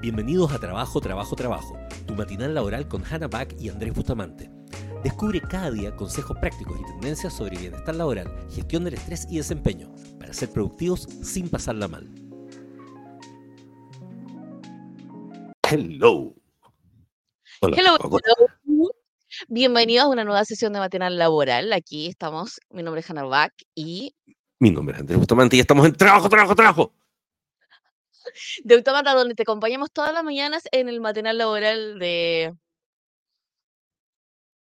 Bienvenidos a Trabajo, Trabajo, Trabajo, tu matinal laboral con Hannah Back y Andrés Bustamante. Descubre cada día consejos prácticos y tendencias sobre bienestar laboral, gestión del estrés y desempeño, para ser productivos sin pasarla mal. Hello. Hola, hello, hello. Bienvenidos a una nueva sesión de matinal laboral. Aquí estamos. Mi nombre es Hannah Back y. Mi nombre es Andrés Bustamante y estamos en Trabajo, Trabajo, Trabajo de Automata, donde te acompañamos todas las mañanas en el matinal laboral de,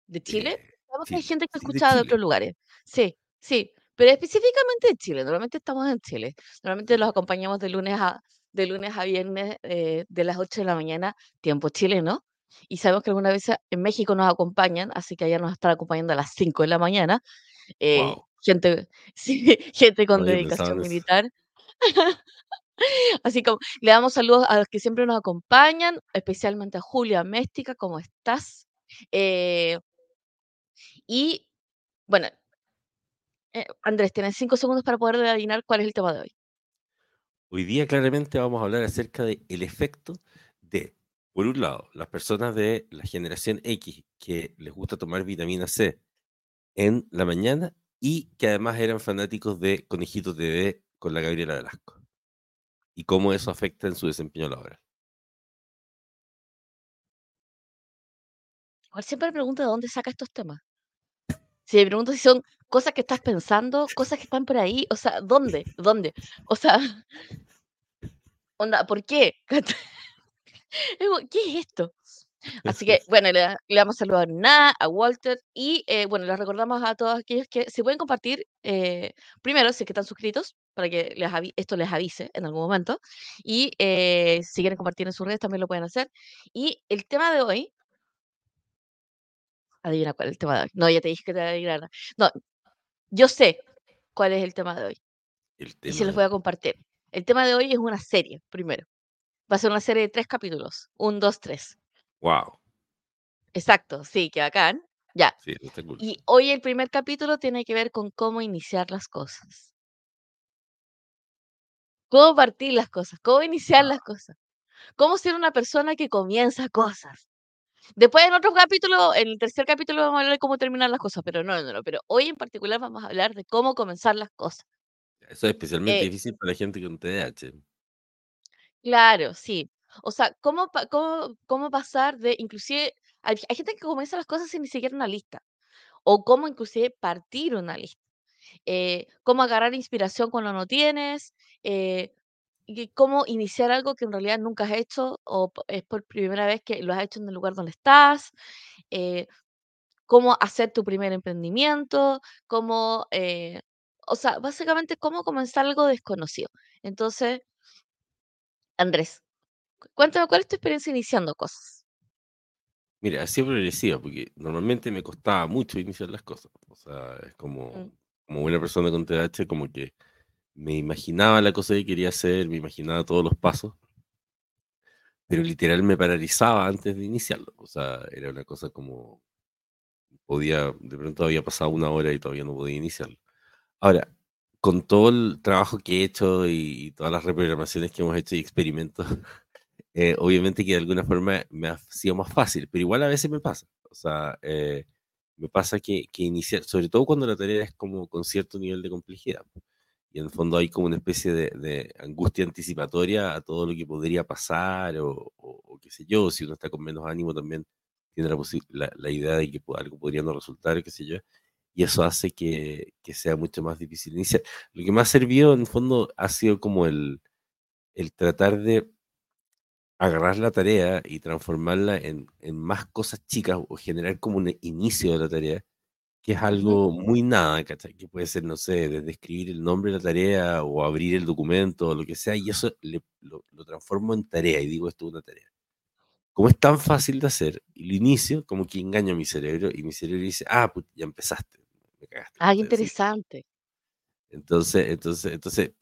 de Chile. Sabemos que hay gente que ha escuchado de, otros lugares. Sí, sí, pero específicamente de Chile. Normalmente estamos en Chile. Normalmente los acompañamos de lunes a, de lunes a viernes eh, de las 8 de la mañana, tiempo chileno. Y sabemos que alguna vez en México nos acompañan, así que allá nos están acompañando a las 5 de la mañana. Eh, gente, sí, gente con dedicación militar. Así como le damos saludos a los que siempre nos acompañan, especialmente a Julia Méstica, ¿cómo estás? Eh, y bueno, eh, Andrés, tienes cinco segundos para poder adivinar cuál es el tema de hoy. Hoy día claramente vamos a hablar acerca del el efecto de, por un lado, las personas de la generación X que les gusta tomar vitamina C en la mañana y que además eran fanáticos de Conejitos bebé con la Gabriela Velasco y cómo eso afecta en su desempeño laboral. Igual siempre me pregunto de dónde saca estos temas. Si me pregunto si son cosas que estás pensando, cosas que están por ahí, o sea, ¿dónde? ¿Dónde? O sea, onda, ¿por qué? ¿Qué es esto? Así que, bueno, le, damos saludos a Na, a Walter y, eh, bueno, les recordamos a todos aquellos que se pueden compartir, eh, primero, si es que están suscritos, para que les esto les avise en algún momento, y eh, si quieren compartir en sus redes también lo pueden hacer. Y el tema de hoy, adivina cuál es el tema de hoy. No, ya te dije que te adivinara. No, yo sé cuál es el tema de hoy. y se los voy a compartir. El tema de hoy es una serie, primero. Va a ser una serie de tres capítulos. Un, dos, tres. Wow. Exacto, sí, que bacán. Ya. Y hoy el primer capítulo tiene que ver con cómo iniciar las cosas. Cómo partir las cosas, cómo iniciar las cosas. Cómo ser una persona que comienza cosas. Después en otro capítulo, en el tercer capítulo vamos a hablar de cómo terminar las cosas, pero no, no, no, pero hoy en particular vamos a hablar de cómo comenzar las cosas. Eso es especialmente eh difícil para la gente con TDAH. Claro, sí. O sea, ¿cómo, cómo, cómo pasar de, inclusive, hay, gente que comienza las cosas sin ni siquiera una lista, o cómo inclusive partir una lista, eh, cómo agarrar inspiración cuando no tienes, eh, y cómo iniciar algo que en realidad nunca has hecho o es por primera vez que lo has hecho en el lugar donde estás, eh, cómo hacer tu primer emprendimiento, cómo, o sea, básicamente cómo comenzar algo desconocido. Entonces, Andrés, Cuéntame, ¿cuál es tu experiencia iniciando cosas? Mira, sido progresiva, porque normalmente me costaba mucho iniciar las cosas. O sea, es como, mm. como buena persona con TDAH, como que me imaginaba la cosa que quería hacer, me imaginaba todos los pasos, pero literal me paralizaba antes de iniciarlo. O sea, era una cosa como, podía, de pronto había pasado una hora y todavía no podía iniciarlo. Ahora, con todo el trabajo que he hecho y, todas las reprogramaciones que hemos hecho y experimentos, eh, obviamente que de alguna forma me ha sido más fácil, pero igual a veces me pasa. O sea, eh, me pasa que, que iniciar, sobre todo cuando la tarea es como con cierto nivel de complejidad. Y en el fondo hay como una especie de, angustia anticipatoria a todo lo que podría pasar o, o, qué sé yo, si uno está con menos ánimo también tiene la, la, idea de que algo podría no resultar, qué sé yo y eso hace que, que, sea mucho más difícil iniciar. Lo que me ha servido en el fondo ha sido como el, el tratar de agarrar la tarea y transformarla en, en, más cosas chicas o generar como un inicio de la tarea, que es algo muy nada, ¿cachai? Que puede ser, no sé, desde escribir el nombre de la tarea o abrir el documento o lo que sea, y eso lo, lo, transformo en tarea y digo, esto es una tarea. Como es tan fácil de hacer, el inicio como que engaño a mi cerebro y mi cerebro dice, ah, pues ya empezaste. Me cagaste, ah, interesante. Entonces, entonces, entonces,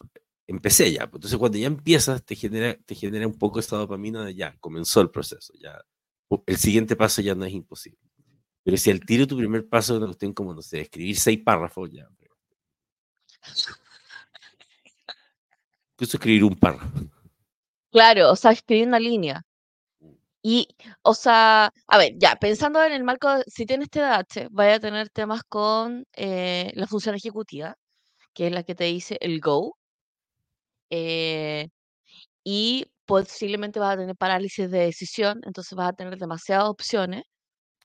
empecé ya. Pues, entonces, cuando ya empiezas, te genera, te genera un poco esta dopamina de ya, comenzó el proceso. Ya, el siguiente paso ya no es imposible. Pero si al tiro tu primer paso es una cuestión como, no sé, escribir seis párrafos, ya. Incluso escribir un párrafo. Claro, o sea, escribir una línea. Mm. Y, o sea, a ver, ya, pensando en el marco, si tienes TDAH, vaya a tener temas con eh, la función ejecutiva, que es la que te dice el go, eh, y posiblemente vas a tener parálisis de decisión, entonces vas a tener demasiadas opciones.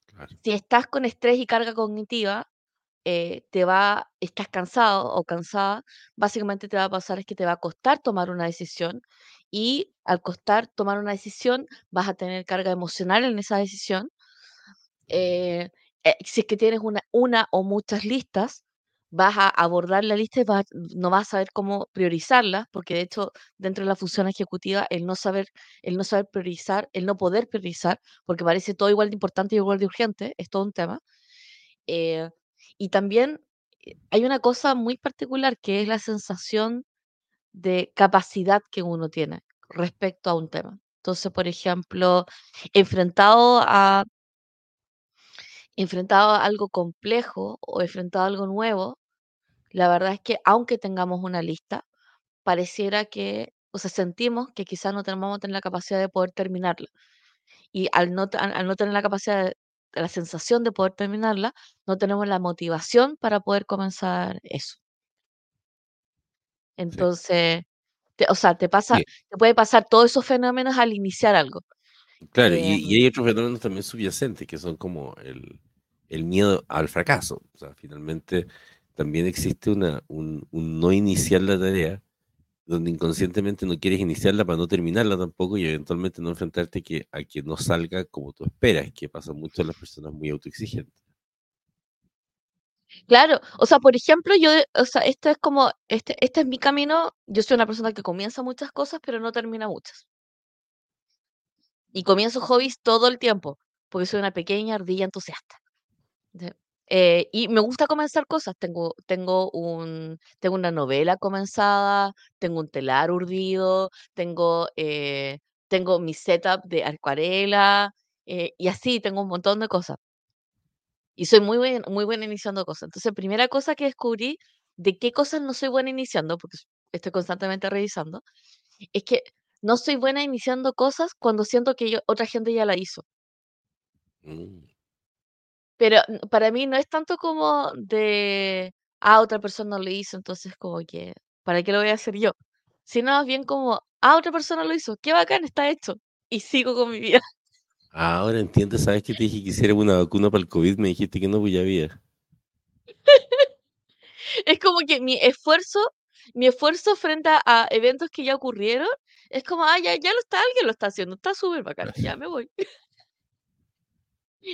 Claro. Si estás con estrés y carga cognitiva, eh, te va, estás cansado o cansada, básicamente te va a pasar es que te va a costar tomar una decisión y al costar tomar una decisión vas a tener carga emocional en esa decisión. Eh, eh, si es que tienes una, una o muchas listas, vas a abordar la lista y vas- no vas a saber cómo priorizarlas, porque de hecho dentro de la función ejecutiva el no saber, el no saber priorizar, el no poder priorizar, porque parece todo igual de importante y igual de urgente, es todo un tema. Eh, y también eh, hay una cosa muy particular que es la sensación de capacidad que uno tiene respecto a un tema. Entonces, por ejemplo, enfrentado a, enfrentado a algo complejo o enfrentado a algo nuevo, la verdad es que aunque tengamos una lista, pareciera que, o sea, sentimos que quizás no tenemos la capacidad de poder terminarla. Y al no, al al no tener la capacidad, de- la sensación de poder terminarla, no tenemos la motivación para poder comenzar eso. Sí. Entonces, te- o sea, te pasa, Sí. te puede pasar todos esos fenómenos al iniciar algo. Claro, y, y Em, hay otros fenómenos también subyacentes que son como el, el miedo al fracaso. O sea, finalmente también existe una, un, no iniciar la tarea donde inconscientemente no quieres iniciarla para no terminarla tampoco y eventualmente no enfrentarte que, a que no salga como tú esperas, que pasa mucho a las personas muy autoexigentes. claro, o sea, por ejemplo, yo, o sea, esto es como, este, este es mi camino, yo soy una persona que comienza muchas cosas, pero no termina muchas. Y comienzo hobbies todo el tiempo, porque soy una pequeña ardilla entusiasta. Eh, y me gusta comenzar cosas. Tengo, tengo un, tengo una novela comenzada, tengo un telar urdido, tengo, eh, tengo mi setup de acuarela, eh, y así tengo un montón de cosas. Y soy muy muy buena iniciando cosas. Entonces, primera cosa que descubrí de qué cosas no soy buena iniciando, porque estoy constantemente revisando, es que no soy buena iniciando cosas cuando siento que yo- otra gente ya la hizo. Mm. Pero para mí no es tanto como de, ah, otra persona lo hizo, entonces como que, ¿para qué lo voy a hacer yo? Sino más bien como, ah, otra persona lo hizo, qué bacán, está hecho. Y sigo con mi vida. Ahora entiendo, ¿sabes que te dije que hiciera una vacuna para el COVID? Me dijiste que no, pues ya había. Es como que mi esfuerzo, mi esfuerzo frente a, a eventos que ya ocurrieron, es como, ah, ya, ya lo está, alguien lo está haciendo, está súper bacán, ya me voy.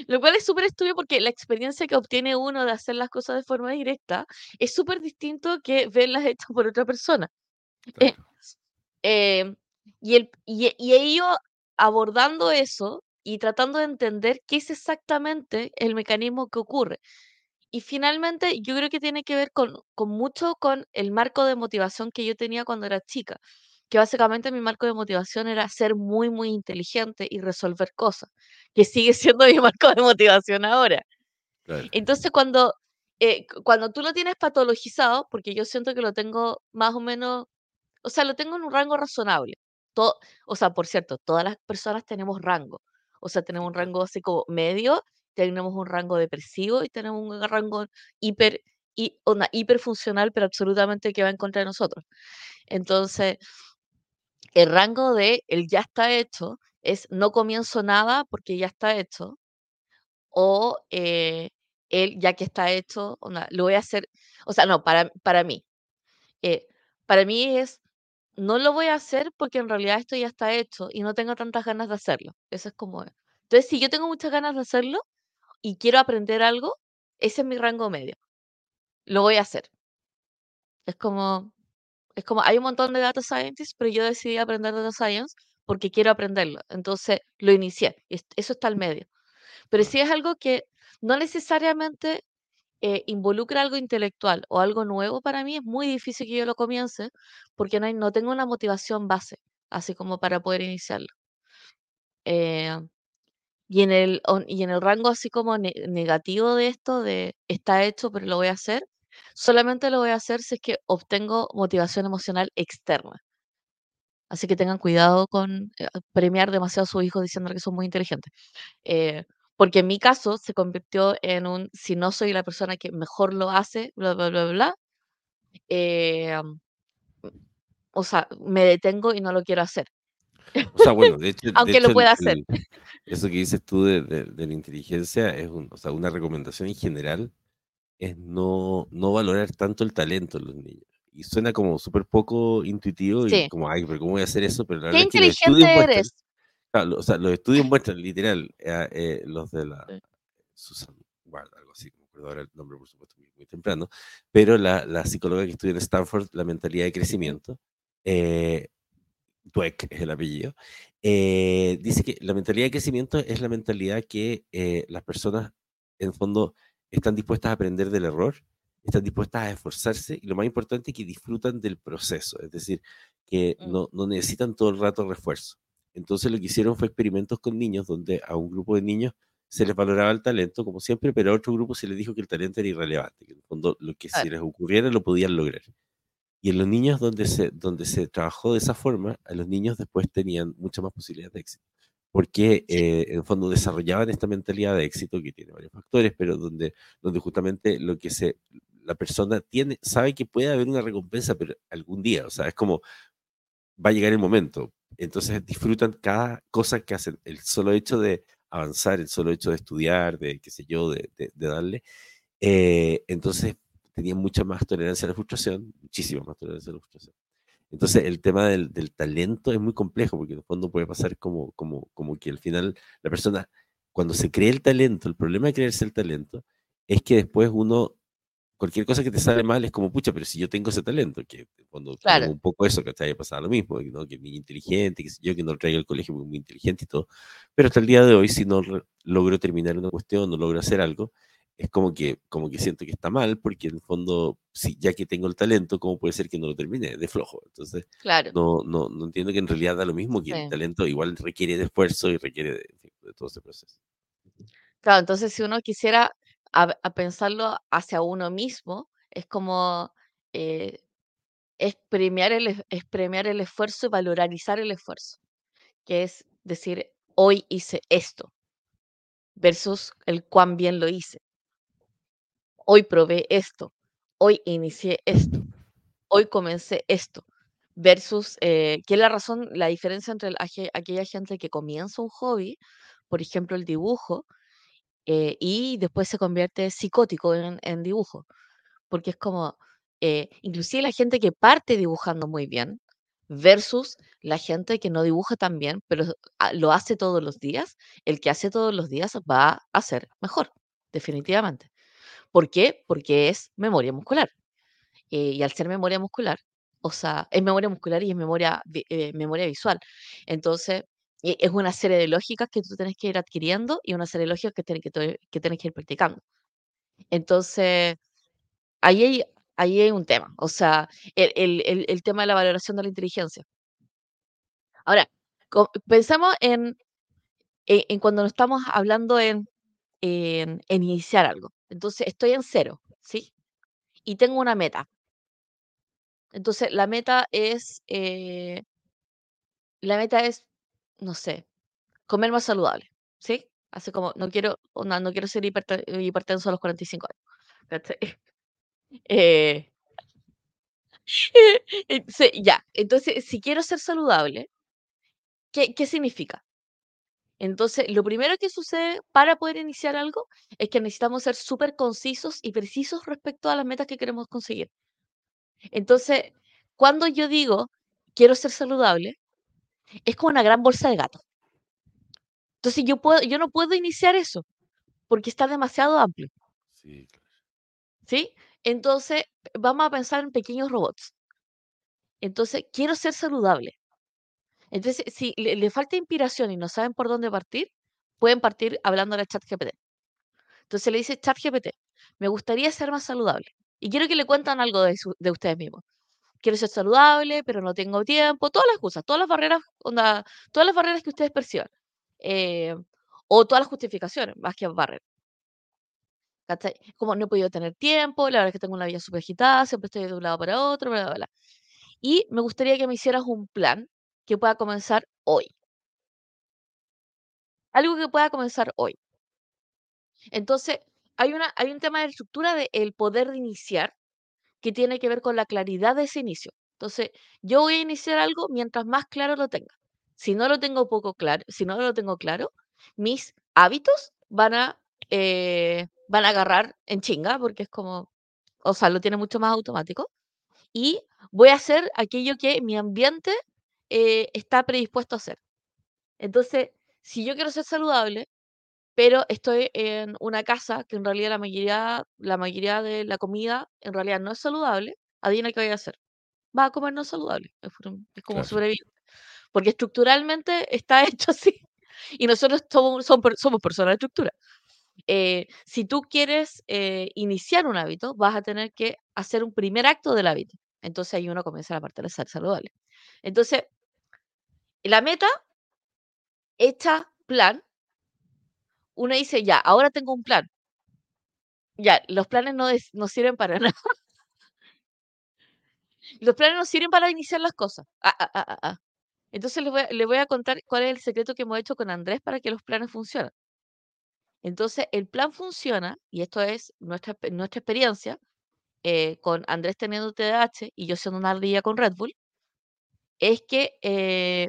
Lo cual es súper estúpido porque la experiencia que obtiene uno de hacer las cosas de forma directa es súper distinto que verlas hechas por otra persona. Eh. Em, y, el, y, he- y he ido abordando eso y tratando de entender qué es exactamente el mecanismo que ocurre. Y finalmente yo creo que tiene que ver con, con mucho con el marco de motivación que yo tenía cuando era chica, que básicamente mi marco de motivación era ser muy, muy inteligente y resolver cosas, que sigue siendo mi marco de motivación ahora. Claro. Entonces cuando, eh, cu- cuando tú lo tienes patologizado, porque yo siento que lo tengo más o menos o sea, lo tengo en un rango razonable. To o sea, por cierto, todas las personas tenemos rango. O sea, tenemos un rango así como medio, tenemos un rango depresivo y tenemos un rango hiper una hiperfuncional, pero absolutamente que va en contra de nosotros. Entonces, el rango de el ya está hecho es no comienzo nada porque ya está hecho, o eh, el ya que está hecho, onda, lo voy a hacer. O sea, no, para, para mí. eh, para mí es no lo voy a hacer porque en realidad esto ya está hecho y no tengo tantas ganas de hacerlo. Eso es como es. Entonces, si yo tengo muchas ganas de hacerlo y quiero aprender algo, ese es mi rango medio. Lo voy a hacer. Es como, es como, hay un montón de data scientists, pero yo decidí aprender data science porque quiero aprenderlo. Entonces, lo inicié. Eso está al medio. Pero si es algo que no necesariamente eh, involucra algo intelectual o algo nuevo para mí, es muy difícil que yo lo comience porque no, hay, no tengo una motivación base, así como para poder iniciarlo. Eh, y en el, y en el rango así como ne- negativo de esto, de está hecho, pero lo voy a hacer, solamente lo voy a hacer si es que obtengo motivación emocional externa. Así que tengan cuidado con eh, premiar demasiado a sus hijos diciendo que son muy inteligentes. Eh, porque en mi caso se convirtió en un, si no soy la persona que mejor lo hace, bla, bla, bla, bla, eh, o sea, me detengo y no lo quiero hacer. O sea, bueno, de hecho, de Aunque hecho lo el- pueda hacer. el- eso que dices tú de, de- de la inteligencia es un- o sea, una recomendación en general es no, no valorar tanto el talento en los niños. Y suena como súper poco intuitivo y Sí. como, ay, pero ¿cómo voy a hacer eso? Pero la ¿Qué verdad es que inteligente eres? claro, o sea, los estudios muestran literal, eh, eh, los de la Sí. Susan Ward, algo así, no me acuerdo ahora el nombre, por supuesto, muy, muy temprano, pero la, la psicóloga que estudia en Stanford, la mentalidad de crecimiento, eh, Dweck es el apellido, eh, dice que la mentalidad de crecimiento es la mentalidad que eh, las personas, en fondo, están dispuestas a aprender del error, están dispuestas a esforzarse y lo más importante es que disfrutan del proceso, es decir, que Mm. no, no necesitan todo el rato refuerzo. Entonces lo que hicieron fue experimentos con niños donde a un grupo de niños se les valoraba el talento, como siempre, pero a otro grupo se les dijo que el talento era irrelevante, que en el fondo lo que Claro. les ocurriera lo podían lograr. Y en los niños donde se, donde se trabajó de esa forma, a los niños después tenían muchas más posibilidades de éxito. Porque eh, en el fondo desarrollaban esta mentalidad de éxito que tiene varios factores, pero donde, donde justamente lo que se, la persona tiene, sabe que puede haber una recompensa, pero algún día, o sea, es como va a llegar el momento. Entonces disfrutan cada cosa que hacen, el solo hecho de avanzar, el solo hecho de estudiar, de qué sé yo, de, de- de darle. eh, entonces tenían mucha más tolerancia a la frustración, muchísima más tolerancia a la frustración. Entonces el tema del, del talento es muy complejo porque en el fondo puede pasar como, como, como que al final la persona, cuando se cree el talento, el problema de creerse el talento es que después uno cualquier cosa que te sale mal es como, pucha, pero si yo tengo ese talento, que cuando Claro. un poco eso, que haya pasado lo mismo, ¿no? que es niño inteligente, que yo, que no lo traigo al colegio es muy inteligente y todo, pero hasta el día de hoy, si no logro terminar una cuestión, no logro hacer algo, es como que, como que siento que está mal, porque en el fondo, si, ya que tengo el talento, ¿cómo puede ser que no lo termine? De flojo. Entonces, Claro. no, no, no entiendo que en realidad da lo mismo, que Sí. el talento igual requiere de esfuerzo y requiere de, de todo ese proceso. Claro, entonces si uno quisiera a, a pensarlo hacia uno mismo, es como eh, es premiar el, es premiar el esfuerzo y valorizar el esfuerzo, que es decir, hoy hice esto versus el cuán bien lo hice. Hoy probé esto, hoy inicié esto, hoy comencé esto, versus eh, que es la razón, la diferencia entre el- aquella gente que comienza un hobby, por ejemplo el dibujo, eh, y después se convierte psicótico en, en dibujo, porque es como, eh, inclusive la gente que parte dibujando muy bien versus la gente que no dibuja tan bien, pero ah, lo hace todos los días, el que hace todos los días va a ser mejor, definitivamente. ¿Por qué? Porque es memoria muscular. eh, y al ser memoria muscular, o sea, es memoria muscular y es memoria, eh, memoria visual. Entonces, e- es una serie de lógicas que tú tienes que ir adquiriendo y una serie de lógicas que tienes que, que tienes que ir practicando. Entonces, ahí hay, ahí hay un tema, o sea, el, el- el- tema de la valoración de la inteligencia. Ahora, pensemos en, en, en cuando nos estamos hablando en, en, en iniciar algo. Entonces, estoy en cero, ¿sí? Y tengo una meta. Entonces, la meta es, eh, la meta es, no sé, comer más saludable, ¿sí? Así como, no quiero, onda, no quiero ser hiperten- hipertenso a los 45 años. Eh, entonces, ya, entonces, si quiero ser saludable, ¿qué, qué significa? Entonces, lo primero que sucede para poder iniciar algo es que necesitamos ser súper concisos y precisos respecto a las metas que queremos conseguir. Entonces, cuando yo digo quiero ser saludable, es como una gran bolsa de gato. Entonces, yo, puedo, yo no puedo iniciar eso porque está demasiado amplio, Sí, claro. ¿sí? Entonces, vamos a pensar en pequeños robots. Entonces, quiero ser saludable. Entonces, si le, le falta inspiración y no saben por dónde partir, pueden partir hablando al chat GPT. Entonces le dice chat GPT, me gustaría ser más saludable. Y quiero que le cuentan algo de, su- de ustedes mismos. Quiero ser saludable, pero no tengo tiempo. Todas las excusas, todas las barreras, onda, todas las barreras que ustedes perciban. Eh, o todas las justificaciones, más que barreras. Como no he podido tener tiempo, la verdad es que tengo una vida súper agitada, siempre estoy de un lado para otro, bla, bla, bla. Y me gustaría que me hicieras un plan que pueda comenzar hoy. Algo que pueda comenzar hoy. Entonces, hay, una, hay un tema de estructura del poder de iniciar que tiene que ver con la claridad de ese inicio. Entonces, yo voy a iniciar algo mientras más claro lo tenga. Si no lo tengo poco claro, si no lo tengo claro, mis hábitos van a, eh, van a agarrar en chinga, porque es como, o sea, lo tiene mucho más automático. Y voy a hacer aquello que mi ambiente eh, está predispuesto a hacer. Entonces, si yo quiero ser saludable, pero estoy en una casa que en realidad la mayoría, la mayoría de la comida en realidad no es saludable, adivina qué voy a hacer. Va a comer no saludable. Es, como sobrevivir. Porque estructuralmente está hecho así. Y nosotros somos, somos personas de estructura. Eh, si tú quieres eh, iniciar un hábito, vas a tener que hacer un primer acto del hábito. Entonces ahí uno comienza la parte de ser saludable. Entonces, la meta, hecha plan, uno dice, ya, ahora tengo un plan. Ya, los planes no, no sirven para nada. los planes no sirven para iniciar las cosas. Ah, ah, ah, Entonces les voy, les voy a contar cuál es el secreto que hemos hecho con Andrés para que los planes funcionen. Entonces, el plan funciona, y esto es nuestra, nuestra experiencia, eh, con Andrés teniendo TDAH y yo siendo una ardilla con Red Bull, es que eh,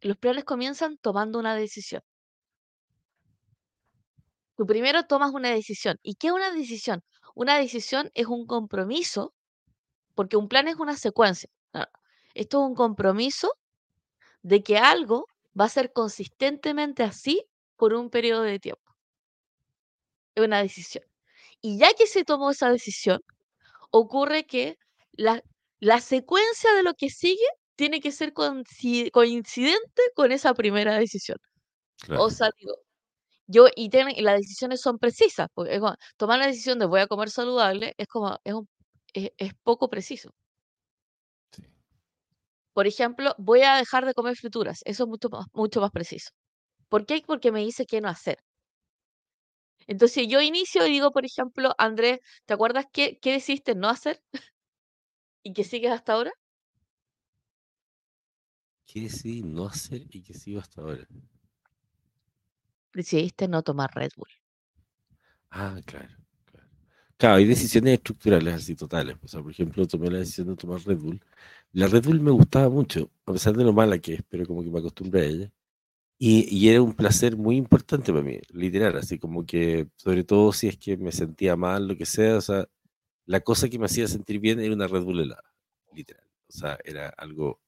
los planes comienzan tomando una decisión. Tú primero tomas una decisión. ¿Y qué es una decisión? Una decisión es un compromiso, porque un plan es una secuencia. Esto es un compromiso de que algo va a ser consistentemente así por un periodo de tiempo es una decisión. Y ya que se tomó esa decisión, ocurre que la, la secuencia de lo que sigue tiene que ser coincidente con esa primera decisión. O sea, digo, yo, y, las decisiones son precisas, porque tomar la decisión de voy a comer saludable es como, es, un, es, poco preciso. Por ejemplo, voy a dejar de comer frituras, eso es mucho más, mucho más preciso. ¿Por qué? Porque me dice qué no hacer. Entonces yo inicio y digo, por ejemplo, Andrés, ¿te acuerdas qué, qué decidiste no hacer? ¿Y qué sigues hasta ahora? ¿Qué decidí no hacer y qué sigo hasta ahora? Decidiste no tomar Red Bull. Ah, claro. Claro, hay decisiones estructurales así totales. O sea, por ejemplo, tomé la decisión de tomar Red Bull. La Red Bull me gustaba mucho, a pesar de lo mala que es, pero como que me acostumbré a ella. Y, era un placer muy importante para mí, literal, así como que, sobre todo si es que me sentía mal, lo que sea, o sea, la cosa que me hacía sentir bien era una Red Bull helada, literal. O sea, era algo...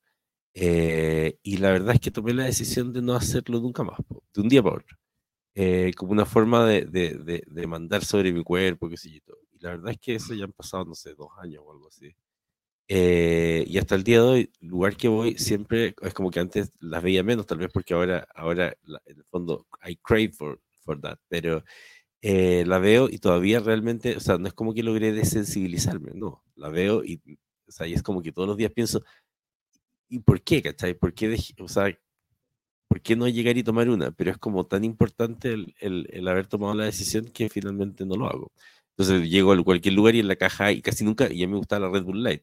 Eh, y la verdad es que tomé la decisión de no hacerlo nunca más, de un día para otro, eh, como una forma de, de, de, mandar sobre mi cuerpo, qué sé yo. Y la verdad es que eso ya han pasado, no sé, dos años o algo así. Eh, y hasta el día de hoy, lugar que voy siempre es como que antes las veía menos, tal vez porque ahora, ahora en el fondo, I crave for, for that, pero eh, la veo y todavía realmente, o sea, no es como que logré desensibilizarme, no, la veo y, o sea, y es como que todos los días pienso, ¿y por qué, cachai? ¿Por qué, o sea, ¿por qué no llegar y tomar una? Pero es como tan importante el, el, el haber tomado la decisión que finalmente no lo hago. Entonces llego a cualquier lugar y en la caja y casi nunca, y a mí me gusta la Red Bull Light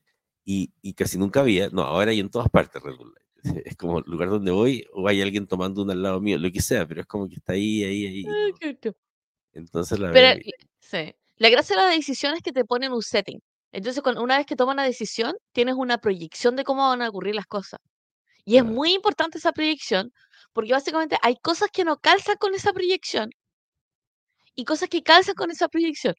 y, casi nunca había, no, ahora hay en todas partes Red Bull Light. Es como el lugar donde voy o hay alguien tomando uno al lado mío, lo que sea, pero es como que está ahí, ahí, ahí. Ah, Entonces la pero, sí. La gracia de la decisión es que te ponen un setting. Entonces, cuando, una vez que toman la decisión, tienes una proyección de cómo van a ocurrir las cosas. Y es muy importante esa proyección, porque básicamente hay cosas que no calzan con esa proyección y cosas que calzan con esa proyección.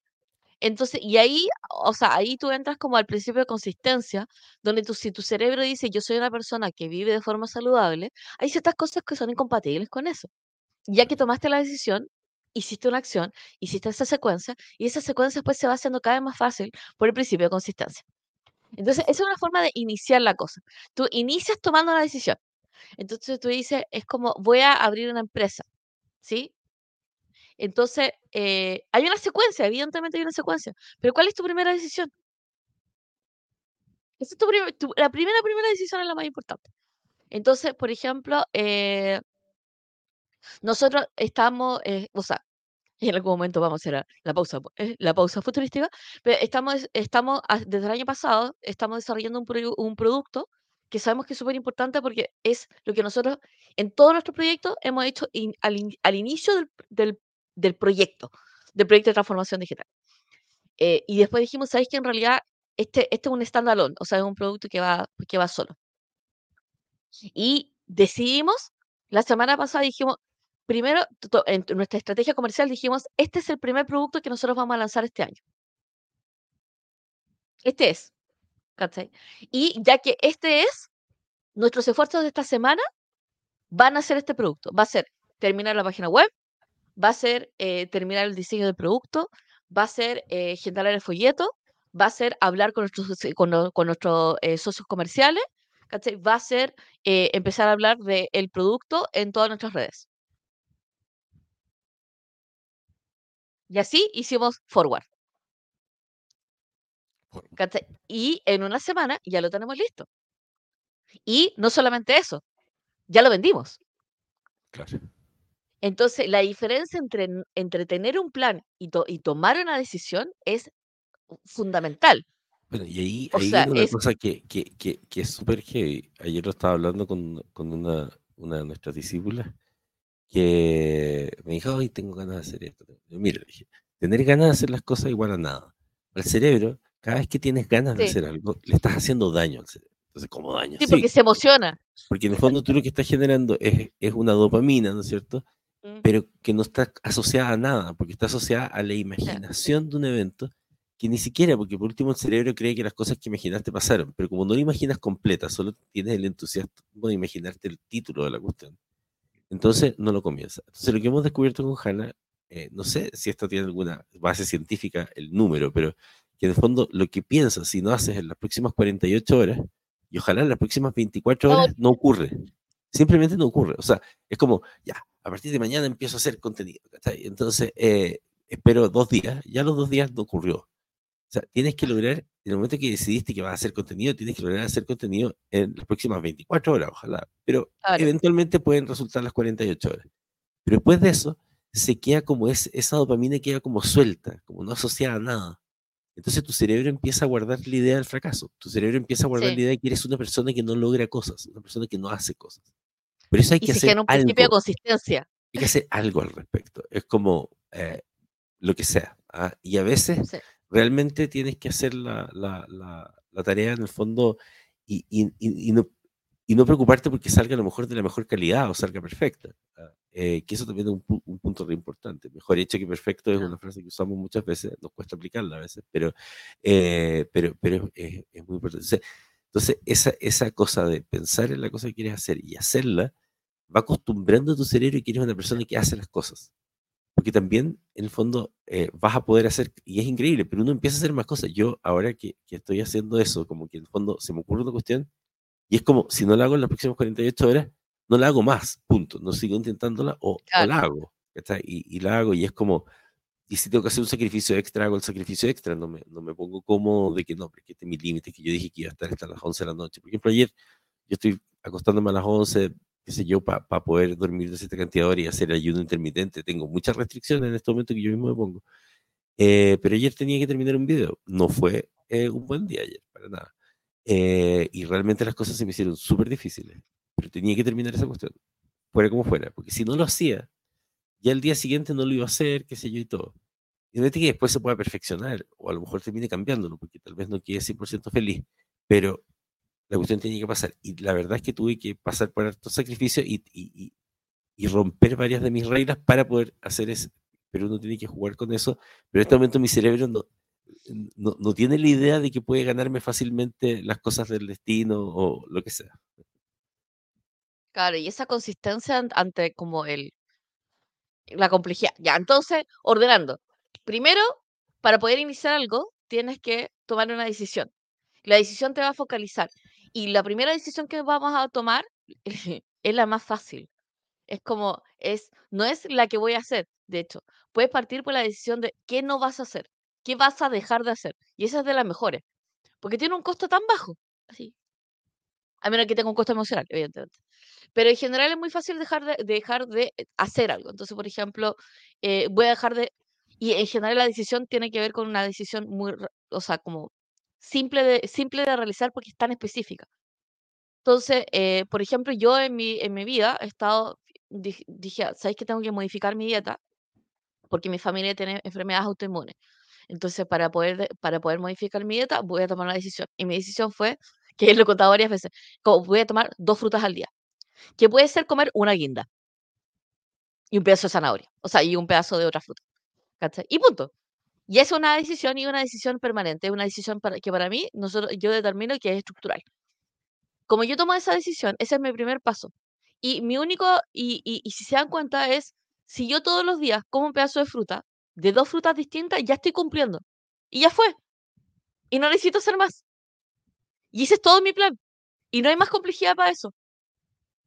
Entonces, y ahí, o sea, ahí tú entras como al principio de consistencia, donde tú, si tu cerebro dice, yo soy una persona que vive de forma saludable, hay ciertas cosas que son incompatibles con eso. Ya que tomaste la decisión, hiciste una acción, hiciste esa secuencia, y esa secuencia después se va haciendo cada vez más fácil por el principio de consistencia. Entonces, esa es una forma de iniciar la cosa. Tú inicias tomando la decisión. Entonces tú dices, es como, voy a abrir una empresa, ¿sí? Entonces, eh, hay una secuencia, evidentemente hay una secuencia, pero ¿cuál es tu primera decisión? Esa es tu, la primera, primera decisión es la más importante. Entonces, por ejemplo, eh, nosotros estamos, eh, o sea, en algún momento vamos a hacer la, pausa, la pausa futurística, pero estamos, estamos, desde el año pasado, estamos desarrollando un, un producto que sabemos que es súper importante porque es lo que nosotros en todos nuestros proyectos hemos hecho al, inicio del, del, proyecto, del proyecto de transformación digital. Eh, y después dijimos, ¿sabéis que en realidad este, este es un standalone? O sea, es un producto que va, que va solo. Y decidimos, la semana pasada dijimos, primero, en nuestra estrategia comercial dijimos, este es el primer producto que nosotros vamos a lanzar este año. Este es. Y ya que este es, nuestros esfuerzos de esta semana van a ser este producto. Va a ser terminar la página web, va a ser eh, terminar el diseño del producto, va a ser eh, generar el folleto, va a ser hablar con nuestros, con, nuestros eh, socios comerciales, va a ser empezar a hablar del producto en todas nuestras redes. Y así hicimos forward. Y en una semana ya lo tenemos listo. Y no solamente eso, ya lo vendimos. Claro. Entonces, la diferencia entre, entre tener un plan y, y tomar una decisión es fundamental. Bueno, y ahí, hay una cosa que, que, que, que es súper heavy. Ayer lo estaba hablando con, con una, una de nuestras discípulas que me dijo, hoy tengo ganas de hacer esto. Mira, dije, tener ganas de hacer las cosas igual a nada. El cerebro, cada vez que tienes ganas de hacer algo, le estás haciendo daño al cerebro. Entonces, ¿cómo daño? Sí, porque se emociona. Porque en el fondo tú lo que estás generando es, es una dopamina, ¿no es cierto? Mm. Pero que no está asociada a nada, porque está asociada a la imaginación de un evento que ni siquiera, porque por último el cerebro cree que las cosas que imaginaste pasaron, pero como no la imaginas completa, solo tienes el entusiasmo de imaginarte el título de la cuestión, entonces no lo comienza. Entonces lo que hemos descubierto con Hanna, eh, no sé si esto tiene alguna base científica, el número, pero que en el fondo lo que piensas si no haces en las próximas 48 horas, y ojalá en las próximas 24 horas, no ocurre. Simplemente no ocurre. O sea, es como, ya, a partir de mañana empiezo a hacer contenido. Entonces, eh, espero dos días, ya los dos días no ocurrió. O sea, tienes que lograr, en el momento que decidiste que vas a hacer contenido, tienes que lograr hacer contenido en las próximas 24 horas, ojalá. Pero eventualmente pueden resultar las 48 horas. Pero después de eso, se queda como es, esa dopamina queda como suelta, como no asociada a nada. Entonces tu cerebro empieza a guardar la idea del fracaso. Tu cerebro empieza a guardar la idea de que eres una persona que no logra cosas, una persona que no hace cosas. Pero eso hay que hacer un principio de consistencia. Hay que hacer algo al respecto. Es como eh, lo que sea. ¿ah? Y a veces realmente tienes que hacer la, la, la, tarea en el fondo y, y, y, no, y no preocuparte porque salga a lo mejor de la mejor calidad o salga perfecta. ¿ah? Eh, que eso también es un, un, punto re importante. Mejor hecho que perfecto es una frase que usamos muchas veces, nos cuesta aplicarla a veces, pero, eh, pero, pero es, es, muy importante. Entonces, esa, esa cosa de pensar en la cosa que quieres hacer y hacerla, va acostumbrando a tu cerebro y que eres una persona que hace las cosas. Porque también, en el fondo, eh, vas a poder hacer, y es increíble, pero uno empieza a hacer más cosas. Yo, ahora que, que estoy haciendo eso, como que en el fondo se me ocurre una cuestión, y es como, si no la hago en las próximas 48 horas, no la hago más, punto. No sigo intentándola o, la hago. Y, y, la hago y es como, y si tengo que hacer un sacrificio extra, hago el sacrificio extra, no me, no me pongo como de que no, porque este es mi límite, que yo dije que iba a estar hasta las 11 de la noche. Por ejemplo, ayer yo estoy acostándome a las 11, qué sé yo, para poder dormir de cierta cantidad de horas y hacer ayuno intermitente. Tengo muchas restricciones en este momento que yo mismo me pongo. Eh, pero ayer tenía que terminar un video. No fue eh, un buen día ayer, para nada. Eh, y realmente las cosas se me hicieron súper difíciles pero tenía que terminar esa cuestión, fuera como fuera, porque si no lo hacía, ya el día siguiente no lo iba a hacer, qué sé yo y todo. Y no que después se pueda perfeccionar, o a lo mejor termine cambiándolo, porque tal vez no quede 100% feliz, pero la cuestión tenía que pasar. Y la verdad es que tuve que pasar por estos sacrificios y, y, y, romper varias de mis reglas para poder hacer eso. Pero uno tiene que jugar con eso. Pero en este momento mi cerebro no, no, no tiene la idea de que puede ganarme fácilmente las cosas del destino o lo que sea. Claro, y esa consistencia ante como el la complejidad. Ya, entonces, ordenando. Primero, para poder iniciar algo, tienes que tomar una decisión. La decisión te va a focalizar. Y la primera decisión que vamos a tomar es la más fácil. Es como, es, no es la que voy a hacer, de hecho. Puedes partir por la decisión de qué no vas a hacer, qué vas a dejar de hacer. Y esa es de las mejores. Porque tiene un costo tan bajo. Así. A menos que tenga un costo emocional, evidentemente. Pero en general es muy fácil dejar de, dejar de hacer algo. Entonces, por ejemplo, eh, voy a dejar de... Y en general la decisión tiene que ver con una decisión muy, o sea, como simple de, simple de realizar porque es tan específica. Entonces, eh, por ejemplo, yo en mi, en mi vida he estado, dije, dije, ¿sabéis que tengo que modificar mi dieta? Porque mi familia tiene enfermedades autoinmunes. Entonces, para poder, de- para poder modificar mi dieta, voy a tomar una decisión. Y mi decisión fue, que lo he contado varias veces, como voy a tomar dos frutas al día, que puede ser comer una guinda y un pedazo de zanahoria, o sea, y un pedazo de otra fruta. ¿cachai? Y punto. Y es una decisión y una decisión permanente, es una decisión para, que para mí nosotros, yo determino que es estructural. Como yo tomo esa decisión, ese es mi primer paso. Y mi único, y, y, y si se dan cuenta es, si yo todos los días como un pedazo de fruta, de dos frutas distintas, ya estoy cumpliendo. Y ya fue. Y no necesito hacer más. Y ese es todo mi plan. Y no hay más complejidad para eso.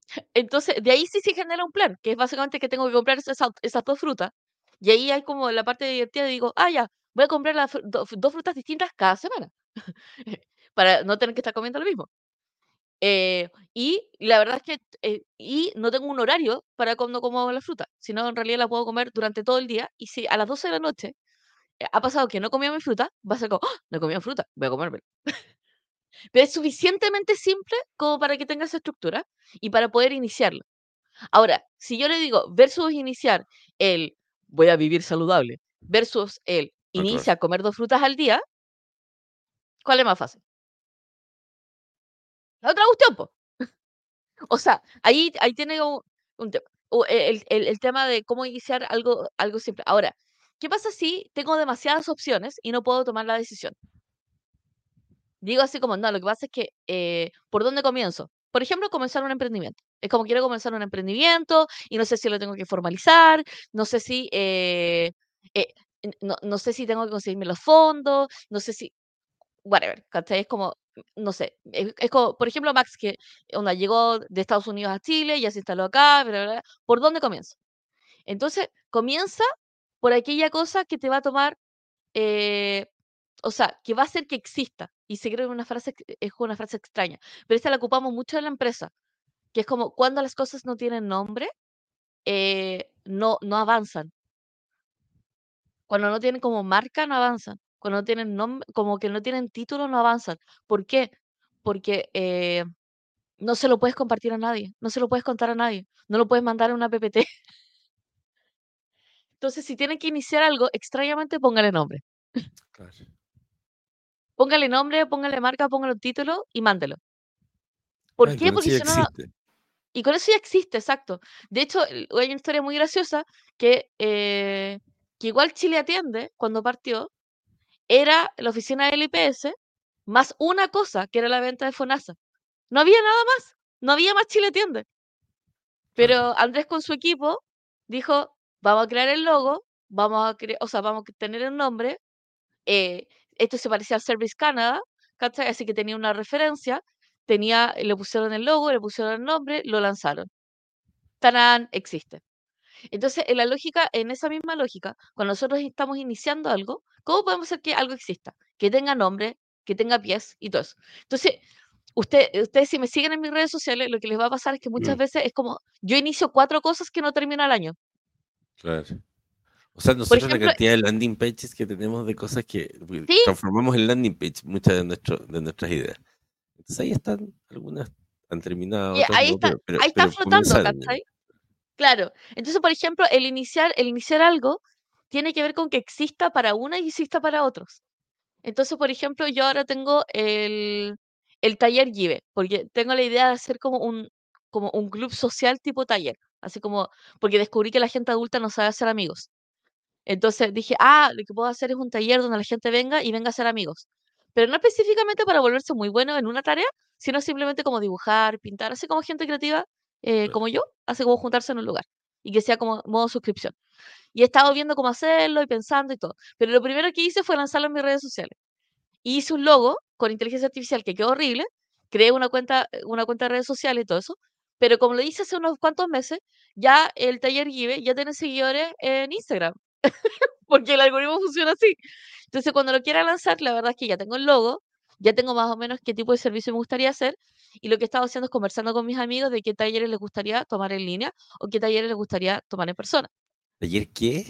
Entonces, de ahí sí se genera un plan, que es básicamente que tengo que comprar esas, esas dos frutas. Y ahí hay como la parte divertida, digo, ah, ya, voy a comprar las do- dos frutas distintas cada semana, para no tener que estar comiendo lo mismo. Eh, y la verdad es que, eh, y no tengo un horario para cuando como la fruta, sino en realidad la puedo comer durante todo el día. Y si a las 12 de la noche eh, ha pasado que no comía mi fruta, va a ser como, ¡Ah! no comía fruta, voy a comerme. Pero es suficientemente simple como para que tenga esa estructura y para poder iniciarlo. Ahora, si yo le digo versus iniciar el voy a vivir saludable versus el Ah, inicia a comer dos frutas al día, ¿cuál es más fácil? La otra cuestión, po. O sea, ahí, ahí tiene un, un tema. O e- El, el- el tema de cómo iniciar algo, algo simple. Ahora, ¿qué pasa si tengo demasiadas opciones y no puedo tomar la decisión? Digo así como, no, lo que pasa es que, eh, ¿por dónde comienzo? Por ejemplo, comenzar un emprendimiento. Es como quiero comenzar un emprendimiento y no sé si lo tengo que formalizar, no sé si, eh, eh, no, no sé si tengo que conseguirme los fondos, no sé si, whatever, ¿cachai? Es como, no sé, es, es como, por ejemplo, Max, que onda, llegó de Estados Unidos a Chile, ya se instaló acá, bla, bla, bla. ¿por dónde comienzo? Entonces, comienza por aquella cosa que te va a tomar eh, o sea, que va a hacer que exista. Y se cree una frase, es una frase extraña, pero esta la ocupamos mucho en la empresa, que es como cuando las cosas no tienen nombre, eh, no, no avanzan. Cuando no tienen como marca, no avanzan. Cuando no tienen nombre, como que no tienen título, no avanzan. ¿Por qué? Porque eh, no se lo puedes compartir a nadie, no se lo puedes contar a nadie, no lo puedes mandar a una PPT. Entonces, si tienen que iniciar algo, extrañamente póngale nombre. Claro. Póngale nombre, póngale marca, póngale un título y mándelo. ¿Por qué? Porque si no. Y con eso ya existe, exacto. De hecho, hay una historia muy graciosa que, eh, que igual Chile Atiende, cuando partió, era la oficina del IPS más una cosa, que era la venta de FONASA. No había nada más, no había más Chile Atiende. Pero Andrés con su equipo dijo, vamos a crear el logo, vamos a crear, o sea, vamos a tener el nombre. eh, esto se parecía al Service Canada, ¿cachai? Así que tenía una referencia, tenía, le pusieron el logo, le pusieron el nombre, lo lanzaron. ¡Tarán! Existe. Entonces, en la lógica, en esa misma lógica, cuando nosotros estamos iniciando algo, ¿cómo podemos hacer que algo exista? Que tenga nombre, que tenga pies y todo eso. Entonces, usted, ustedes si me siguen en mis redes sociales, lo que les va a pasar es que muchas Mm. veces es como, yo inicio cuatro cosas que no termino al año. Claro. O sea, nosotros ejemplo- la cantidad de landing pages que tenemos de cosas que Sí. transformamos en landing page muchas de, nuestro, de nuestras ideas. Entonces ahí están, algunas han terminado. Ahí no, está, pero- pero- ahí está flotando, ¿cachai? Claro. Entonces, por ejemplo, el iniciar, el iniciar algo tiene que ver con que exista para una y exista para otros. Entonces, por ejemplo, yo ahora tengo el, el taller Give, porque tengo la idea de hacer como un, como un club social tipo taller, así como, porque descubrí que la gente adulta no sabe hacer amigos. Entonces dije, ah, lo que puedo hacer es un taller donde la gente venga y venga a ser amigos. Pero no específicamente para volverse muy bueno en una tarea, sino simplemente como dibujar, pintar, así como gente creativa eh, como yo, hace como juntarse en un lugar y que sea como modo suscripción. Y he estado viendo cómo hacerlo y pensando y todo. Pero lo primero que hice fue lanzarlo en mis redes sociales. Y hice un logo con inteligencia artificial que quedó horrible. Creé una cuenta, eh, una cuenta de redes sociales y todo eso. Pero como lo hice hace unos cuantos meses, ya el taller Give ya tiene seguidores en Instagram. Porque el algoritmo funciona así. Entonces, cuando lo quiera lanzar, la verdad es que ya tengo el logo, ya tengo más o menos qué tipo de servicio me gustaría hacer. Y lo que he estado haciendo es conversando con mis amigos de qué talleres les gustaría tomar en línea o qué talleres les gustaría tomar en persona. ¿Ayer qué?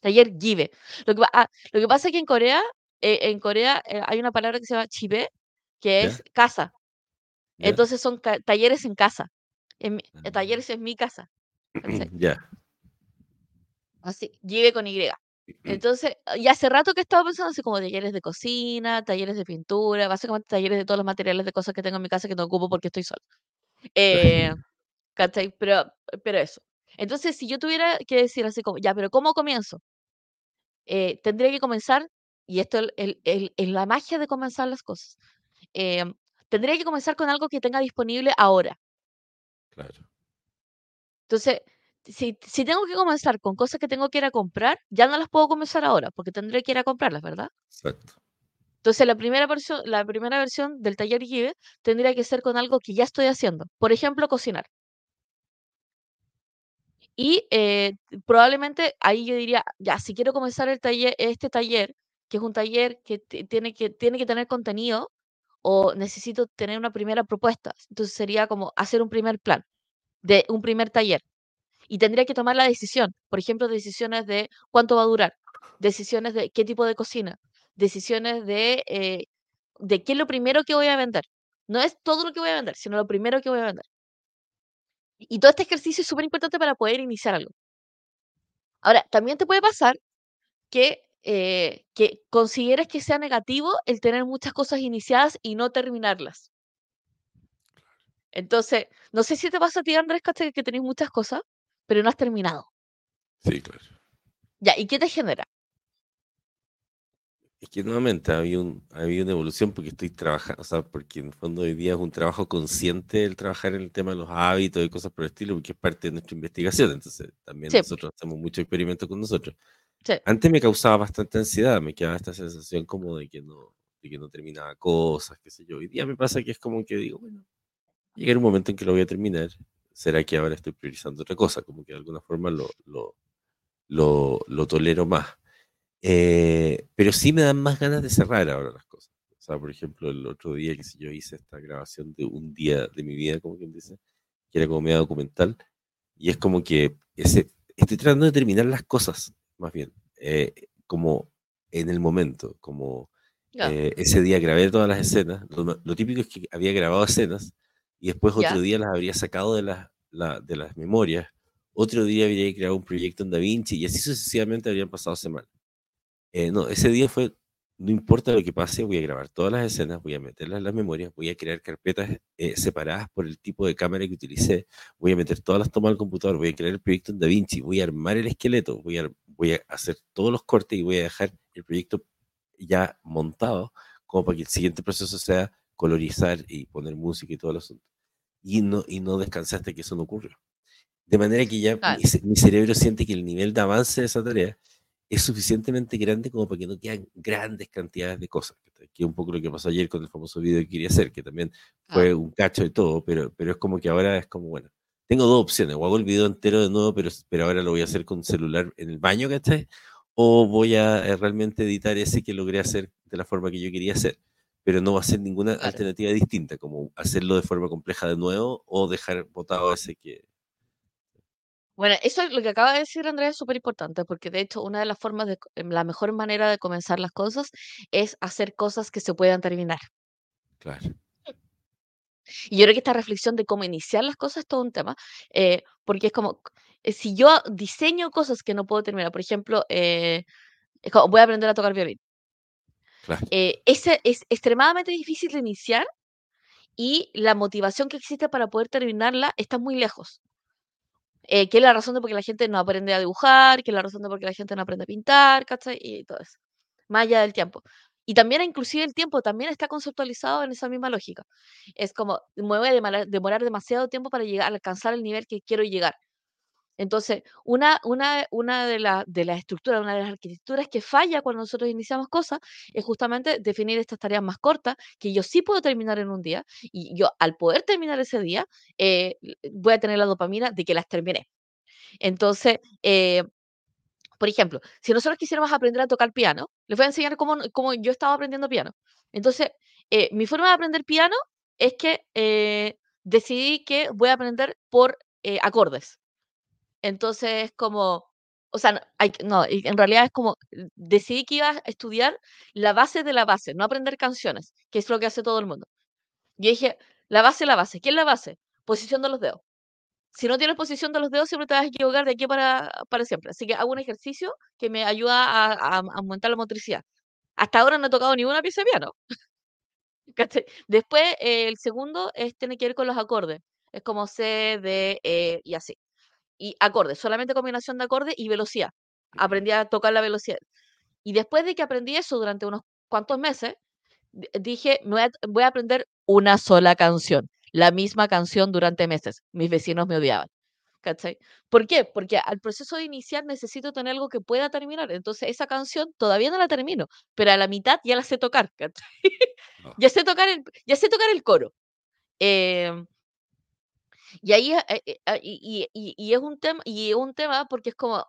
Taller Give. Lo que, ah, lo que pasa es que en Corea, eh, en Corea eh, hay una palabra que se llama chibe, que ¿Ya? es casa. Entonces son talleres en casa. En Ah. talleres en mi casa. Ya. Así, lleve con Y. Entonces, y hace rato que estaba pensando así como talleres de cocina, talleres de pintura, básicamente talleres de todos los materiales de cosas que tengo en mi casa que no ocupo porque estoy sola. Eh, ¿cachai? Pero, pero eso. Entonces, si yo tuviera que decir así como, ya, pero ¿cómo comienzo? Eh, tendría que comenzar, y esto es la magia de comenzar las cosas, em, tendría que comenzar con algo que tenga disponible ahora. Claro. Entonces, si, si tengo que comenzar con cosas que tengo que ir a comprar, ya no las puedo comenzar ahora, porque tendré que ir a comprarlas, ¿verdad? Exacto. Entonces, la primera versión, la primera versión del taller Give tendría que ser con algo que ya estoy haciendo. Por ejemplo, cocinar. Y eh, probablemente ahí yo diría, ya, si quiero comenzar el taller, este taller, que es un taller que tiene que, tiene que tener contenido, o necesito tener una primera propuesta. Entonces sería como hacer un primer plan de un primer taller y tendría que tomar la decisión, por ejemplo, decisiones de cuánto va a durar, decisiones de qué tipo de cocina, decisiones de, eh, de qué es lo primero que voy a vender. No es todo lo que voy a vender, sino lo primero que voy a vender. Y todo este ejercicio es súper importante para poder iniciar algo. Ahora, también te puede pasar que, eh, que que sea negativo el tener muchas cosas iniciadas y no terminarlas. Entonces, no sé si te pasa a ti, Andrés, que tenéis muchas cosas, pero no has terminado. Sí, claro. Ya, ¿y qué te genera? Es que nuevamente había, un, había una evolución porque estoy trabajando, o sea, porque en el fondo hoy día es un trabajo consciente el trabajar en el tema de los hábitos y cosas por el estilo, porque es parte de nuestra investigación. Entonces, también nosotros hacemos mucho experimento con nosotros. Antes me causaba bastante ansiedad, me quedaba esta sensación como de que no, de que no terminaba cosas, qué sé yo. Hoy día me pasa que es como que digo, bueno, llegará un momento en que lo voy a terminar. ¿Será que ahora estoy priorizando otra cosa? Como que de alguna forma lo, lo, lo, lo tolero más. Eh, pero sí me dan más ganas de cerrar ahora las cosas. O sea, por ejemplo, el otro día que yo hice esta grabación de un día de mi vida, como quien dice, que era como media documental, y es como que ese, estoy tratando de terminar las cosas, más bien, eh, como en el momento, como eh, ese día grabé todas las escenas. Lo, típico es que había grabado escenas y después otro día las habría sacado de las, de las memorias. Otro día habría creado un proyecto en DaVinci y así sucesivamente habrían pasado semanas. Eh, no, ese día fue, no importa lo que pase, voy a grabar todas las escenas, voy a meterlas en las memorias, voy a crear carpetas eh, separadas por el tipo de cámara que utilicé, voy a meter todas las tomas al computador, voy a crear el proyecto en DaVinci, voy a armar el esqueleto, voy a, voy a hacer todos los cortes y voy a dejar el proyecto ya montado como para que el siguiente proceso sea colorizar y poner música y todo el asunto. Y no, y no descansar hasta que eso no ocurra. De manera que ya mi, mi, cerebro siente que el nivel de avance de esa tarea es suficientemente grande como para que no quedan grandes cantidades de cosas. Que es un poco lo que pasó ayer con el famoso video que quería hacer, que también fue un cacho de todo, pero, pero es como que ahora es como, bueno, tengo dos opciones, o hago el video entero de nuevo, pero, pero ahora lo voy a hacer con celular en el baño, ¿cachai? O voy a eh, realmente editar ese que logré hacer de la forma que yo quería hacer, pero no va a ser ninguna alternativa distinta, como hacerlo de forma compleja de nuevo o dejar botado ese que, bueno, eso es lo que acaba de decir Andrea es súper importante, porque de hecho una de las formas de, em, la mejor manera de comenzar las cosas es hacer cosas que se puedan terminar. Claro. Y yo creo que esta reflexión de cómo iniciar las cosas es todo un tema, eh, porque es como, eh, si yo diseño cosas que no puedo terminar, por ejemplo, eh, voy a aprender a tocar violín. Claro. ese es extremadamente difícil de iniciar y la motivación que existe para poder terminarla está muy lejos. Eh, que es la razón de por qué la gente no aprende a dibujar, que es la razón de por qué la gente no aprende a pintar, ¿cachai? Y todo eso. Más allá del tiempo. Y también, inclusive, el tiempo también está conceptualizado en esa misma lógica. Es como, me voy a demorar demasiado tiempo para llegar, alcanzar el nivel que quiero llegar. Entonces, una, de, las estructuras, una de las arquitecturas que falla cuando nosotros iniciamos cosas es justamente definir estas tareas más cortas que yo sí puedo terminar en un día y yo al poder terminar ese día eh, voy a tener la dopamina de que las terminé. Entonces, eh, por ejemplo, si nosotros quisiéramos aprender a tocar piano, les voy a enseñar cómo, cómo yo estaba aprendiendo piano. Entonces, eh, mi forma de aprender piano es que decidí que voy a aprender por acordes. Entonces, como, o sea, hay, no, en realidad es como, decidí que iba a estudiar la base de la base, no aprender canciones, que es lo que hace todo el mundo. Yo dije, La base, la base. ¿Qué es la base? Posición de los dedos. Si no tienes posición de los dedos, siempre te vas a equivocar de aquí para, para siempre. Así que hago un ejercicio que me ayuda a, a, aumentar la motricidad. Hasta ahora no he tocado ninguna pieza de piano. Después, eh, el segundo es, tiene que ver con los acordes. Es como C, D, E y así. Y acordes, solamente combinación de acordes y velocidad. Aprendí a tocar la velocidad. Y después de que aprendí eso durante unos cuantos meses, dije, voy a aprender una sola canción, la misma canción durante meses. Mis vecinos me odiaban. ¿Cachai? ¿Por qué? Porque al proceso de iniciar necesito tener algo que pueda terminar. Entonces, esa canción todavía no la termino, pero a la mitad ya la sé tocar. ¿cachai? Ya, sé tocar el, ya sé tocar el coro. Em, y ahí eh, eh, ah, y, y, es un tema, y es un tema porque es como.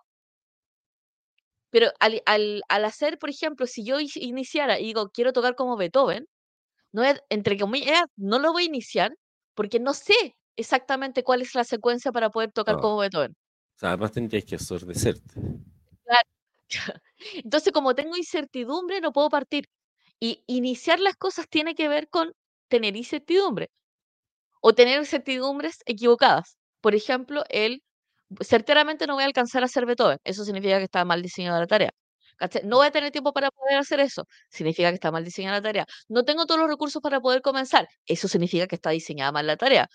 Pero al, al, al hacer, por ejemplo, si yo iniciara y digo, quiero tocar como Beethoven, no es, entre comillas, no lo voy a iniciar porque no sé exactamente cuál es la secuencia para poder tocar como Beethoven. O sea, además tendrías que asordecerte. Claro. Entonces, como tengo incertidumbre, no puedo partir. Y iniciar las cosas tiene que ver con tener incertidumbre o tener incertidumbres equivocadas. Por ejemplo, el certeramente no voy a alcanzar a hacer Beethoven. Eso significa que está mal diseñada la tarea. No voy a tener tiempo para poder hacer eso. Significa que está mal diseñada la tarea. No tengo todos los recursos para poder comenzar. Eso significa que está diseñada mal la tarea.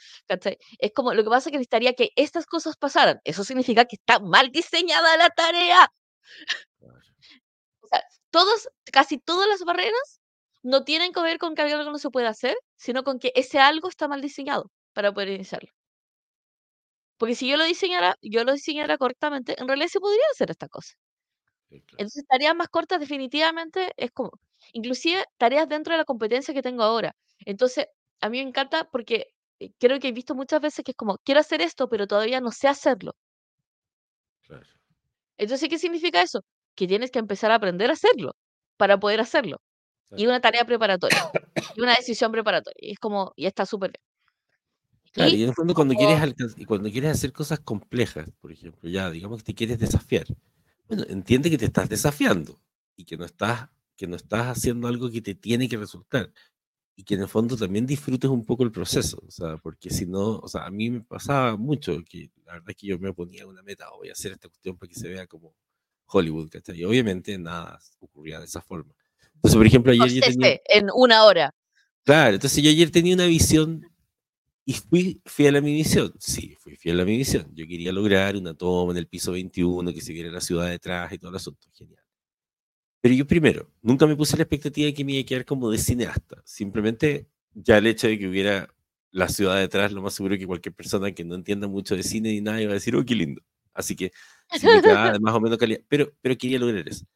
Es como lo que pasa es que necesitaría que estas cosas pasaran. Eso significa que está mal diseñada la tarea. O sea, todos, casi todas las barreras no tienen que ver con que algo no se pueda hacer, sino con que ese algo está mal diseñado para poder iniciarlo. Porque si yo lo diseñara, yo lo diseñara correctamente, en realidad se podría hacer esta cosa. Entonces, tareas más cortas definitivamente es como, inclusive tareas dentro de la competencia que tengo ahora. Entonces, a mí me encanta porque eh, creo que he visto muchas veces que es como, quiero hacer esto, pero todavía no sé hacerlo. Entonces, ¿qué significa eso? Que tienes que empezar a aprender a hacerlo para poder hacerlo. Y una tarea preparatoria. y una decisión preparatoria. Y es como, y está súper bien. Claro, y, en el fondo cuando quieres, cuando quieres hacer cosas complejas, por ejemplo, ya digamos que te quieres desafiar, bueno, entiende que te estás desafiando y que no estás, que no estás haciendo algo que te tiene que resultar. Y que en el fondo también disfrutes un poco el proceso, o sea, porque si no, o sea, a mí me pasaba mucho que la verdad es que yo me ponía una meta, voy a hacer esta cuestión para que se vea como Hollywood, ¿cachai? Y obviamente nada ocurría de esa forma. Entonces, por ejemplo, ayer yo tenía... En una hora. Claro, entonces yo ayer tenía una visión y fui fiel a mi misión. Sí, fui fiel a mi misión. Yo quería lograr una toma en el piso 21, que se viera la ciudad detrás y todo el asunto. Genial. Pero yo primero, nunca me puse la expectativa de que me iba a quedar como de cineasta. Simplemente ya el hecho de que hubiera la ciudad detrás, lo más seguro que cualquier persona que no entienda mucho de cine ni nada iba a decir, oh, qué lindo. Así que sí me quedaba más o menos calidad. Pero, pero quería lograr eso.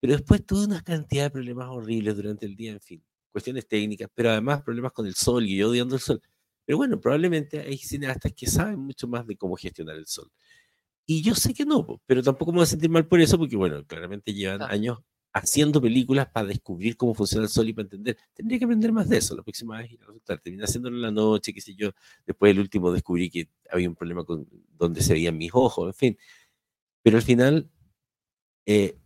Pero después tuve una cantidad de problemas horribles durante el día, en fin, cuestiones técnicas, pero además problemas con el sol y yo odiando el sol. Pero bueno, probablemente hay cineastas que saben mucho más de cómo gestionar el sol. Y yo sé que no, pero tampoco me voy a sentir mal por eso, porque bueno, claramente llevan años haciendo películas para descubrir cómo funciona el sol y para entender. Tendría que aprender más de eso. La próxima vez resultar. Terminé haciéndolo en la noche, qué sé yo. Después el último descubrí que había un problema con donde se veían mis ojos, en fin. Pero al final, eh,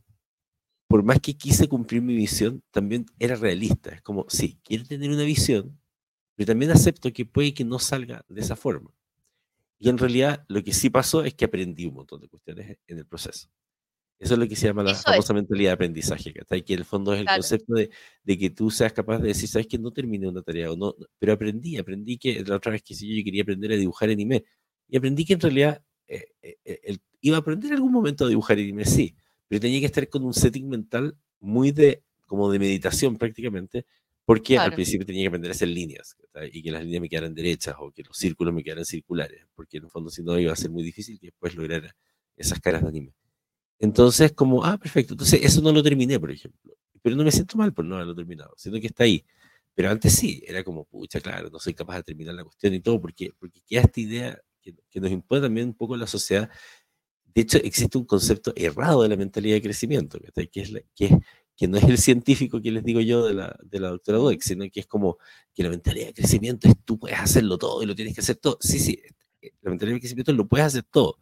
por más que quise cumplir mi visión, también era realista. Es como, sí, quiero tener una visión, pero también acepto que puede que no salga de esa forma. Y en realidad lo que sí pasó es que aprendí un montón de cuestiones en el proceso. Eso es lo que se llama la famosa mentalidad de aprendizaje, que en el fondo es el concepto de, de, que tú seas capaz de decir, sabes que no terminé una tarea, o no, pero aprendí, aprendí que la otra vez que sí, yo quería aprender a dibujar anime, y aprendí que en realidad eh, eh, eh, iba a aprender en algún momento a dibujar anime, sí, pero tenía que estar con un setting mental muy de, como de meditación prácticamente, porque al principio tenía que aprender a hacer líneas y que las líneas me quedaran derechas o que los círculos me quedaran circulares, porque en el fondo si no iba a ser muy difícil que después lograra esas caras de anime. Entonces, como, ah, perfecto, entonces eso no lo terminé, por ejemplo, pero no me siento mal por no haberlo terminado, sino que está ahí. Pero antes sí, era como, pucha, claro, no soy capaz de terminar la cuestión y todo, porque, porque queda esta idea que, que nos impone también un poco la sociedad. De hecho, existe un concepto errado de la mentalidad de crecimiento, que es, la, que es que no es el científico que les digo yo de la, de la doctora Dweck, sino que es como que la mentalidad de crecimiento es tú puedes hacerlo todo y lo tienes que hacer todo. Sí, sí, eh, la mentalidad de crecimiento lo puedes hacer todo,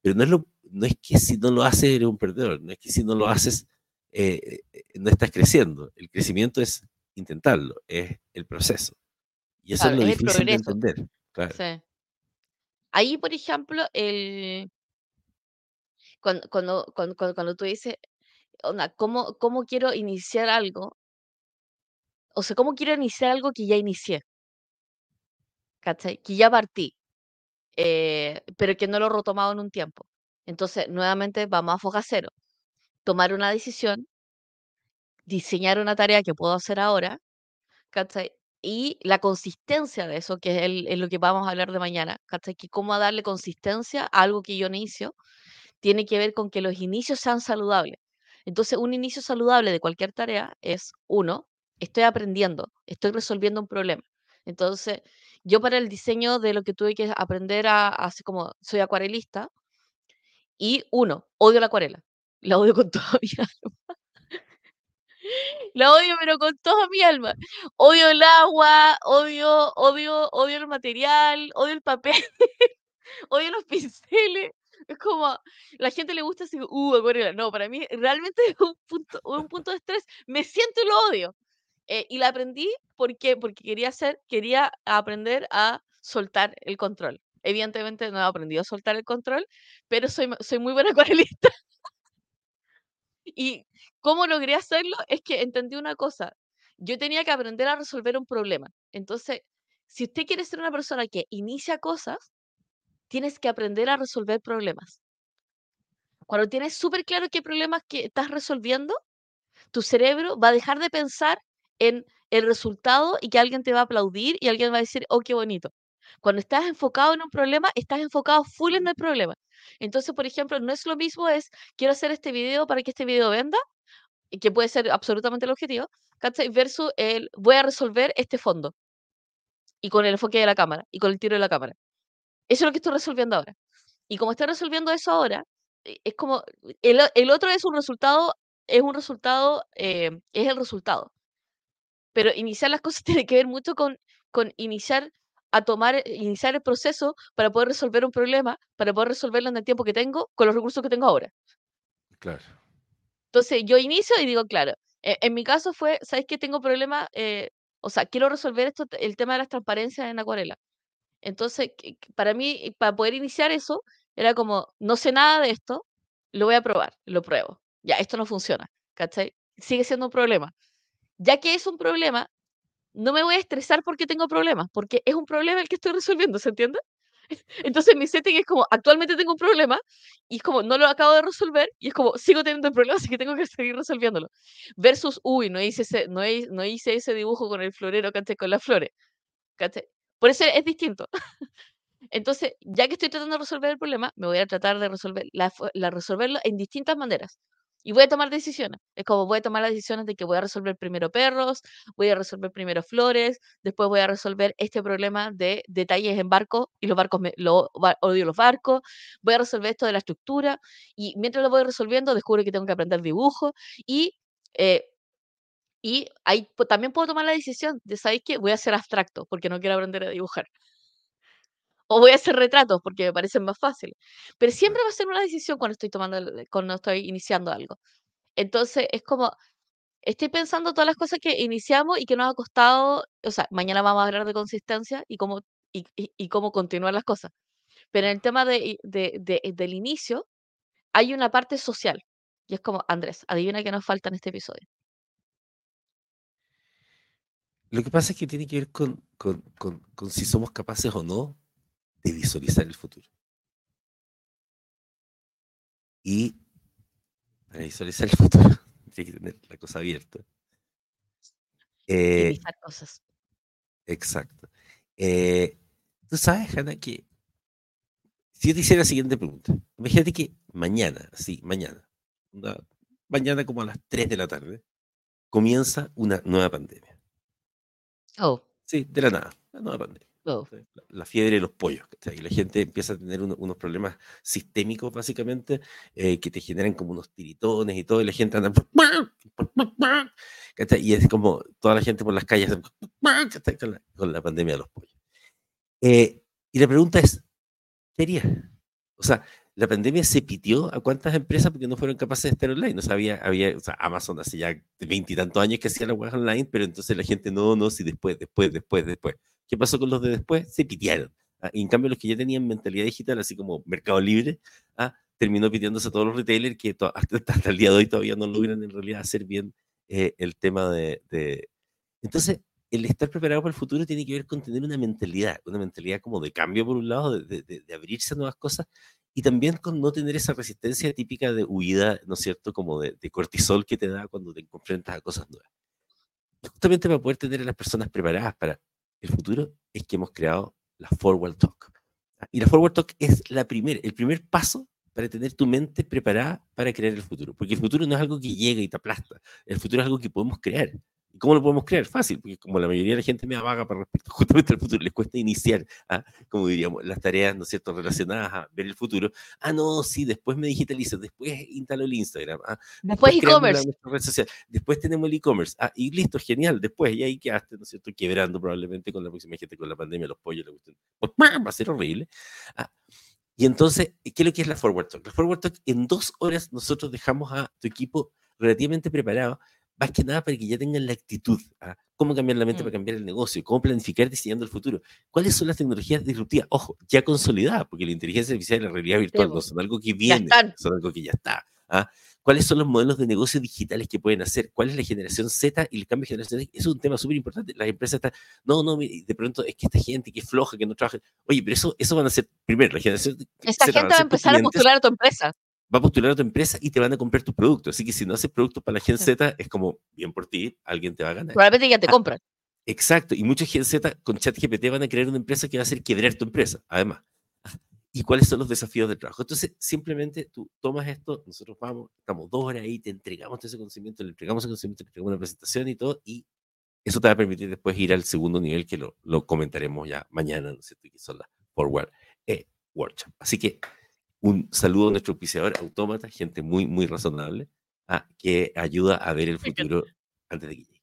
pero no es, lo, no es que si no lo haces eres un perdedor, no es que si no lo haces eh, eh, no estás creciendo. El crecimiento es intentarlo, es el proceso. Y eso es lo difícil de entender. Sí. Ahí, por ejemplo, el, cuando, cuando, cuando, cuando tú dices, ¿cómo, ¿cómo quiero iniciar algo? O sea, ¿cómo quiero iniciar algo que ya inicié? ¿Cachai? Que ya partí, eh, pero que no lo he retomado en un tiempo. Entonces, nuevamente vamos a foca cero. Tomar una decisión, diseñar una tarea que puedo hacer ahora, ¿cachai? Y la consistencia de eso, que es, lo que vamos a hablar de mañana, ¿cachai? Que cómo darle consistencia a algo que yo inicio, tiene que ver con que los inicios sean saludables. Entonces, un inicio saludable de cualquier tarea es, uno, estoy aprendiendo, estoy resolviendo un problema. Entonces, yo para el diseño de lo que tuve que aprender a, así como soy acuarelista, y uno, odio la acuarela, la odio con toda mi alma. La odio, pero con toda mi alma. Odio el agua, odio, odio, odio el material, odio el papel, odio los pinceles. Es como, la gente le gusta así, uh, acuarela. No, para mí realmente es un punto, un punto de estrés. Me siento y lo odio. Eh, y la aprendí porque, porque quería hacer, quería aprender a soltar el control. Evidentemente no he aprendido a soltar el control, pero soy, soy muy buena acuarelista. y cómo logré hacerlo es que entendí una cosa. Yo tenía que aprender a resolver un problema. Entonces, si usted quiere ser una persona que inicia cosas, tienes que aprender a resolver problemas. Cuando tienes súper claro qué problemas que estás resolviendo, tu cerebro va a dejar de pensar en el resultado y que alguien te va a aplaudir y alguien va a decir, oh, qué bonito. Cuando estás enfocado en un problema, estás enfocado full en el problema. Entonces, por ejemplo, no es lo mismo es, quiero hacer este video para que este video venda, que puede ser absolutamente el objetivo, Versus el, voy a resolver este fondo. Y con el enfoque de la cámara, y con el tiro de la cámara. Eso es lo que estoy resolviendo ahora. Y como estoy resolviendo eso ahora, e, es como, el, el otro es un resultado, es un resultado, eh, es el resultado. Pero iniciar las cosas tiene que ver mucho con, con iniciar a tomar, eh, iniciar el proceso para poder resolver un problema, para poder resolverlo en el tiempo que tengo, con los recursos que tengo ahora. Claro. Entonces yo inicio y digo, claro, e, en, mi caso fue, ¿sabes qué? Tengo problema, eh, o sea, quiero resolver esto, el tema de las transparencias en acuarela. Entonces, para mí, para poder iniciar eso, era como, no sé nada de esto, lo voy a probar, lo pruebo. Ya, esto no funciona, ¿cachai? Sigue siendo un problema ya que es un problema, no me voy a estresar porque tengo problemas, porque es un problema el que estoy resolviendo, ¿se entiende? Entonces mi setting es como, actualmente tengo un problema y es como, no lo acabo de resolver y es como, sigo teniendo el problema, así que tengo que seguir resolviéndolo. Versus, uy, no hice ese, no, no hice ese dibujo con el florero, ¿cachai? Con las flores, ¿cachai? Por eso es distinto. Entonces, ya que estoy tratando de resolver el problema, me voy a tratar de resolver la resolverlo en distintas maneras y voy a tomar decisiones. Es como voy a tomar las decisiones de que voy a resolver primero perros, voy a resolver primero flores, después voy a resolver este problema de detalles en barco y los barcos, odio los barcos, voy a resolver esto de la estructura y mientras lo voy resolviendo descubro que tengo que aprender dibujo y... Eh, y ahí también puedo tomar la decisión de, ¿sabéis qué? Voy a ser abstracto porque no quiero aprender a dibujar o voy a hacer retratos porque me parecen más fáciles. Pero siempre va a ser una decisión cuando estoy tomando, cuando estoy iniciando algo. Entonces, es como, estoy pensando todas las cosas que iniciamos y que nos ha costado, o sea, mañana vamos a hablar de consistencia y cómo, y, cómo continuar las cosas. Pero en el tema de, del inicio, hay una parte social. Y es como, Andrés, adivina qué nos falta en este episodio. Lo que pasa es que tiene que ver con, con, con si somos capaces o no de visualizar el futuro. Y para visualizar el futuro, tiene que tener la cosa abierta. Eh, cosas. Exacto. Eh, Tú sabes, Hanna, que si yo te hiciera la siguiente pregunta, imagínate que mañana, sí, mañana, mañana como a las 3 de la tarde, comienza una nueva pandemia. Oh. Sí, de la nada, una nueva pandemia. La, fiebre de los pollos. Y la gente empieza a tener unos problemas sistémicos, básicamente, eh, que te generan como unos tiritones y todo, y la gente anda. Y es como toda la gente por las calles con la, pandemia de los pollos. Eh, y la pregunta es: ¿qué haría? O sea, la pandemia se pitió a cuántas empresas porque no fueron capaces de estar online. No sabía, había, o sea, Amazon hace ya veintitantos años que hacía la web online, pero entonces la gente no, no, si después, después, después, después. ¿Qué pasó con los de después? Se pitearon. ¿ah? Y en cambio, los que ya tenían mentalidad digital, así como Mercado Libre, ¿ah? terminó pitiéndose a todos los retailers que hasta, el día de hoy todavía no logran en realidad hacer bien eh, el tema de, de... Entonces, el estar preparado para el futuro tiene que ver con tener una mentalidad, una mentalidad como de cambio por un lado, de, de, abrirse a nuevas cosas, y también con no tener esa resistencia típica de huida, ¿no es cierto?, como de, cortisol que te da cuando te enfrentas a cosas nuevas. Justamente para poder tener a las personas preparadas para el futuro es que hemos creado la Forward Talk. Y la Forward Talk es la primer, el primer paso para tener tu mente preparada para crear el futuro. Porque el futuro no es algo que llega y te aplasta. El futuro es algo que podemos crear. ¿Y cómo lo podemos crear? Fácil, porque como la mayoría de la gente me vaga para respecto justamente al futuro, les cuesta iniciar, ¿ah? como diríamos, las tareas, ¿no es cierto?, relacionadas a ver el futuro. Ah, no, sí, después me digitalizo, después instalo el Instagram. ¿ah? Después e-commerce. Después tenemos el e-commerce. Ah, y listo, genial. Después, y ahí quedaste, ¿no es cierto?, quebrando probablemente con la próxima gente, con la pandemia, los pollos, la cuestión. Va a ser horrible. Ah, y entonces, ¿qué es lo que es la Forward Talk? La Forward Talk, en dos horas nosotros dejamos a tu equipo relativamente preparado más que nada para que ya tengan la actitud, ¿ah? cómo cambiar la mente para mm. cambiar el negocio, cómo planificar diseñando el futuro, cuáles son las tecnologías disruptivas, ojo, ya consolidadas, porque la inteligencia artificial y la realidad virtual no son algo que viene, son algo que ya está. ¿ah? ¿Cuáles son los modelos de negocio digitales que pueden hacer? ¿Cuál es la generación Z y el cambio Z? es un tema súper importante. Las empresas están, no, no, de pronto es que esta gente que es floja, que no trabaja. Oye, pero eso, eso van a ser, primero, la generación Esta gente va a empezar a postular a tu empresa va a postular a tu empresa y te van a comprar tus productos. Así que si no haces productos para la Gen Z, es como, bien por ti, alguien te va a ganar. Probablemente ya te ah, compran. Exacto. Y muchos Gen Z con ChatGPT van a crear una empresa que va a hacer quebrar tu empresa, además. ¿Y cuáles son los desafíos del trabajo? Entonces, simplemente tú tomas esto, nosotros vamos, estamos dos horas ahí, te entregamos ese conocimiento, le entregamos ese conocimiento, le entregamos una presentación y todo, y eso te va a permitir después ir al segundo nivel que lo, lo comentaremos ya mañana, ¿no es cierto? Que son las Forward eh, Workshop. Así que un saludo a nuestro auspiciador Autómata, gente muy, muy razonable, ah, que ayuda a ver el futuro antes de que llegue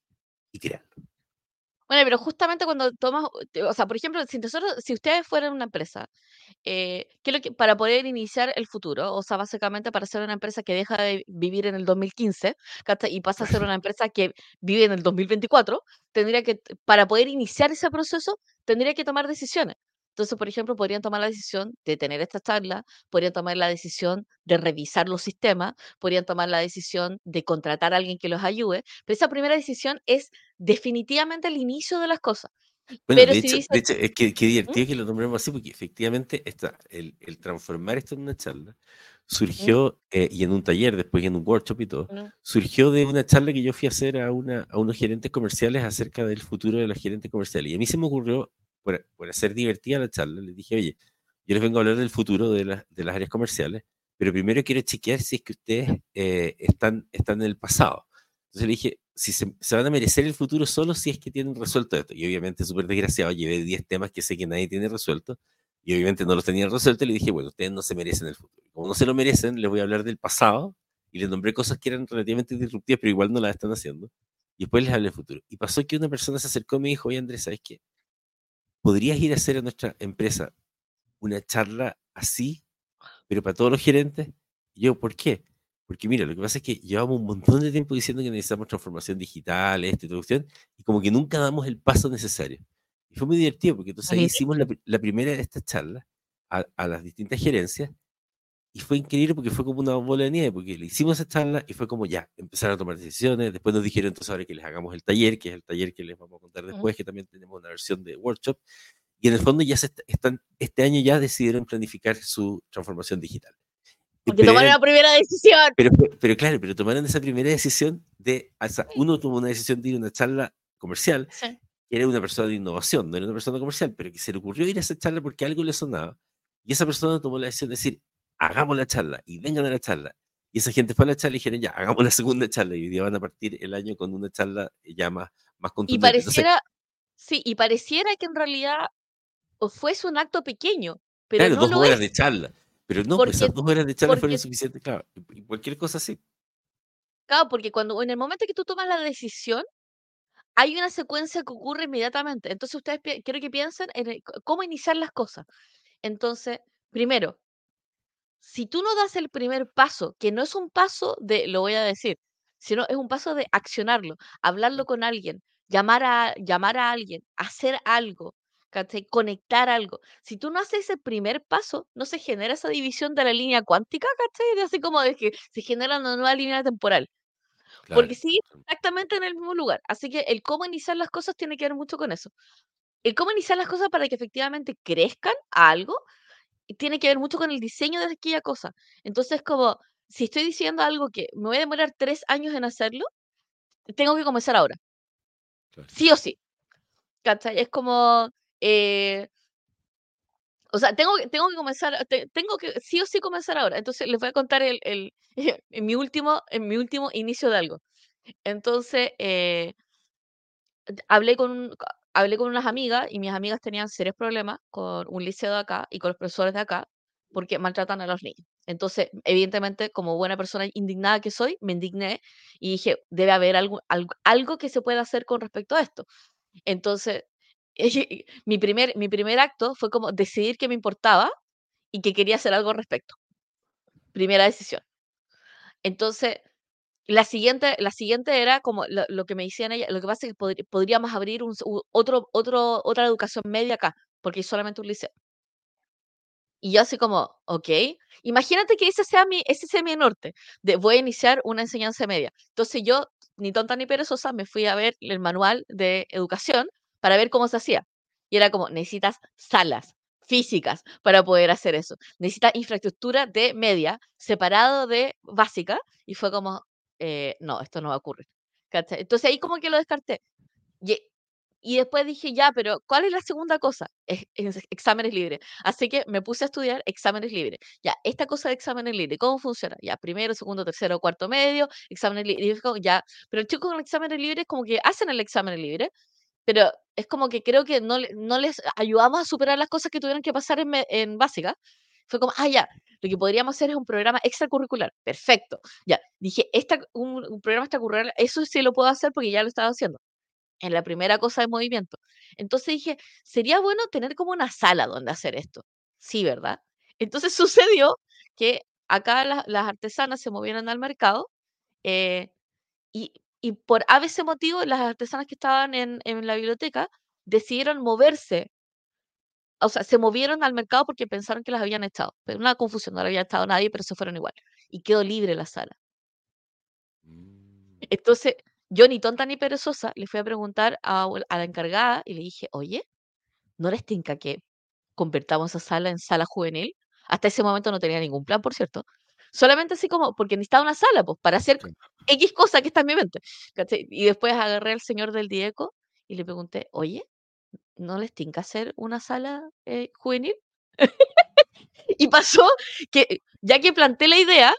y crearlo. Bueno, pero justamente cuando tomas, o sea, por ejemplo, si nosotros, si ustedes fueran una empresa, eh, ¿qué lo que, para poder iniciar el futuro, o sea, básicamente para ser una empresa que deja de vivir en el 2015 y pasa a ser una empresa que vive en el 2024, tendría que, para poder iniciar ese proceso, tendría que tomar decisiones. Entonces, por ejemplo, podrían tomar la decisión de tener esta charla, podrían tomar la decisión de revisar los sistemas, podrían tomar la decisión de contratar a alguien que los ayude, pero esa primera decisión es definitivamente el inicio de las cosas. Bueno, de, hecho, es que, qué divertido que lo nombremos así, porque efectivamente está, el, transformar esto en una charla surgió, eh, y en un taller, después en un workshop y todo, surgió de una charla que yo fui a hacer a, una, a unos gerentes comerciales acerca del futuro de los gerentes comerciales. Y a mí se me ocurrió por, hacer divertida la charla, les dije, oye, yo les vengo a hablar del futuro de, de las áreas comerciales, pero primero quiero chequear si es que ustedes eh, están, están en el pasado. Entonces le dije, si se, van a merecer el futuro solo si es que tienen resuelto esto. Y obviamente, súper desgraciado, llevé 10 temas que sé que nadie tiene resuelto, y obviamente no los tenían resuelto, y le dije, bueno, ustedes no se merecen el futuro. Como no se lo merecen, les voy a hablar del pasado, y les nombré cosas que eran relativamente disruptivas, pero igual no las están haciendo. Y después les hablé del futuro. Y pasó que una persona se acercó y me dijo, oye Andrés, ¿sabes qué? ¿Podrías ir a hacer a nuestra empresa una charla así, pero para todos los gerentes? Y yo, ¿por qué? Porque mira, lo que pasa es que llevamos un montón de tiempo diciendo que necesitamos transformación digital, esto y todo, y como que nunca damos el paso necesario. Y fue muy divertido, porque entonces ahí hicimos la, primera de estas charlas a, a, las distintas gerencias, y fue increíble porque fue como una bola de nieve, porque le hicimos esa charla y fue como ya, empezaron a tomar decisiones, después nos dijeron entonces ahora que les hagamos el taller, que es el taller que les vamos a contar después, que también tenemos una versión de workshop, y en el fondo ya se están, este año ya decidieron planificar su transformación digital. Porque tomaron la primera decisión. Pero, pero, claro, pero tomaron esa primera decisión de, uno tomó una decisión de ir a una charla comercial, que era una persona de innovación, no era una persona comercial, pero que se le ocurrió ir a esa charla porque algo le sonaba, y esa persona tomó la decisión de decir, hagamos la charla y vengan a la charla. Y esa gente fue a la charla y dijeron, ya, hagamos la segunda charla. Y hoy día van a partir el año con una charla ya más, más contundente. Y pareciera, sí, y pareciera que en realidad fuese un acto pequeño. Pero claro, dos horas de charla. Pero no, pues, esas dos horas de charla fueron suficientes, claro. Y cualquier cosa así. Claro, porque cuando en el momento que tú tomas la decisión, hay una secuencia que ocurre inmediatamente. Entonces ustedes quiero que piensen en cómo iniciar las cosas. Entonces, primero, si tú no das el primer paso, que no es un paso de, lo voy a decir, sino es un paso de accionarlo, hablarlo con alguien, llamar a, llamar a alguien, hacer algo, ¿cachai? Conectar algo. Si tú no haces ese primer paso, no se genera esa división de la línea cuántica, ¿cachai? Así como de que se genera una nueva línea temporal. Porque sigue exactamente en el mismo lugar. Así que el cómo iniciar las cosas tiene que ver mucho con eso. El cómo iniciar las cosas para que efectivamente crezcan a algo tiene que ver mucho con el diseño de aquella cosa. Entonces, como si estoy diciendo algo que me voy a demorar tres años en hacerlo, tengo que comenzar ahora, Claro. sí o sí. ¿Cachai? Es como, eh, o sea, tengo, tengo que comenzar, te- tengo que sí o sí comenzar ahora. Entonces, les voy a contar el, el, en mi último, en mi último inicio de algo. Entonces, eh, hablé con, hablé con unas amigas y mis amigas tenían serios problemas con un liceo de acá y con los profesores de acá porque maltratan a los niños. Entonces, evidentemente, como buena persona indignada que soy, me indigné y dije, debe haber algo, algo, algo que se pueda hacer con respecto a esto. Entonces, mi primer, mi primer acto fue como decidir que me importaba y que quería hacer algo al respecto. Primera decisión. Entonces, la siguiente, la siguiente era como lo, lo que me decían ella, lo que pasa es que podri- podríamos abrir un, otro, otro, otra educación media acá, porque hay solamente un liceo. Y yo así como, ok, imagínate que ese sea mi, ese sea mi norte, de voy a iniciar una enseñanza media. Entonces yo, ni tonta ni perezosa, me fui a ver el manual de educación para ver cómo se hacía. Y era como, necesitas salas físicas para poder hacer eso. Necesitas infraestructura de media separado de básica. Y fue como, eh, no, esto no va a ocurrir. ¿Cachai? Entonces ahí como que lo descarté. Y, y después dije, ya, pero ¿cuál es la segunda cosa? Es, es exámenes libres. Así que me puse a estudiar exámenes libres. Ya, esta cosa de exámenes libres, ¿cómo funciona? Ya, primero, segundo, tercero, cuarto medio, exámenes libres. Ya, pero el chico con exámenes libres como que hacen el examen libre, pero es como que creo que no, no les ayudamos a superar las cosas que tuvieron que pasar en, en básica. Fue como, ah, ya, lo que podríamos hacer es un programa extracurricular. Perfecto. Ya, dije, esta, un, un programa extracurricular, eso sí lo puedo hacer porque ya lo estaba haciendo en la primera cosa de movimiento. Entonces dije, sería bueno tener como una sala donde hacer esto. Sí, ¿verdad? Entonces sucedió que acá la- las artesanas se movieron al mercado eh, y, y por a veces motivo las artesanas que estaban en, en la biblioteca decidieron moverse. O sea, se movieron al mercado porque pensaron que las habían echado. Pero una confusión, no había estado nadie, pero se fueron igual. Y quedó libre la sala. Mm, Entonces, yo ni tonta ni perezosa le fui a preguntar a, la encargada y le dije, oye, ¿no les tinca que convertamos esa sala en sala juvenil? Hasta ese momento no tenía ningún plan, por cierto. Solamente así como, porque necesitaba una sala, pues, para hacer. X cosa que está en mi mente. ¿cachai? Y después agarré al señor del Dieco y le pregunté, oye, ¿no les tinca hacer una sala eh, juvenil? Y pasó que, ya que planté la idea,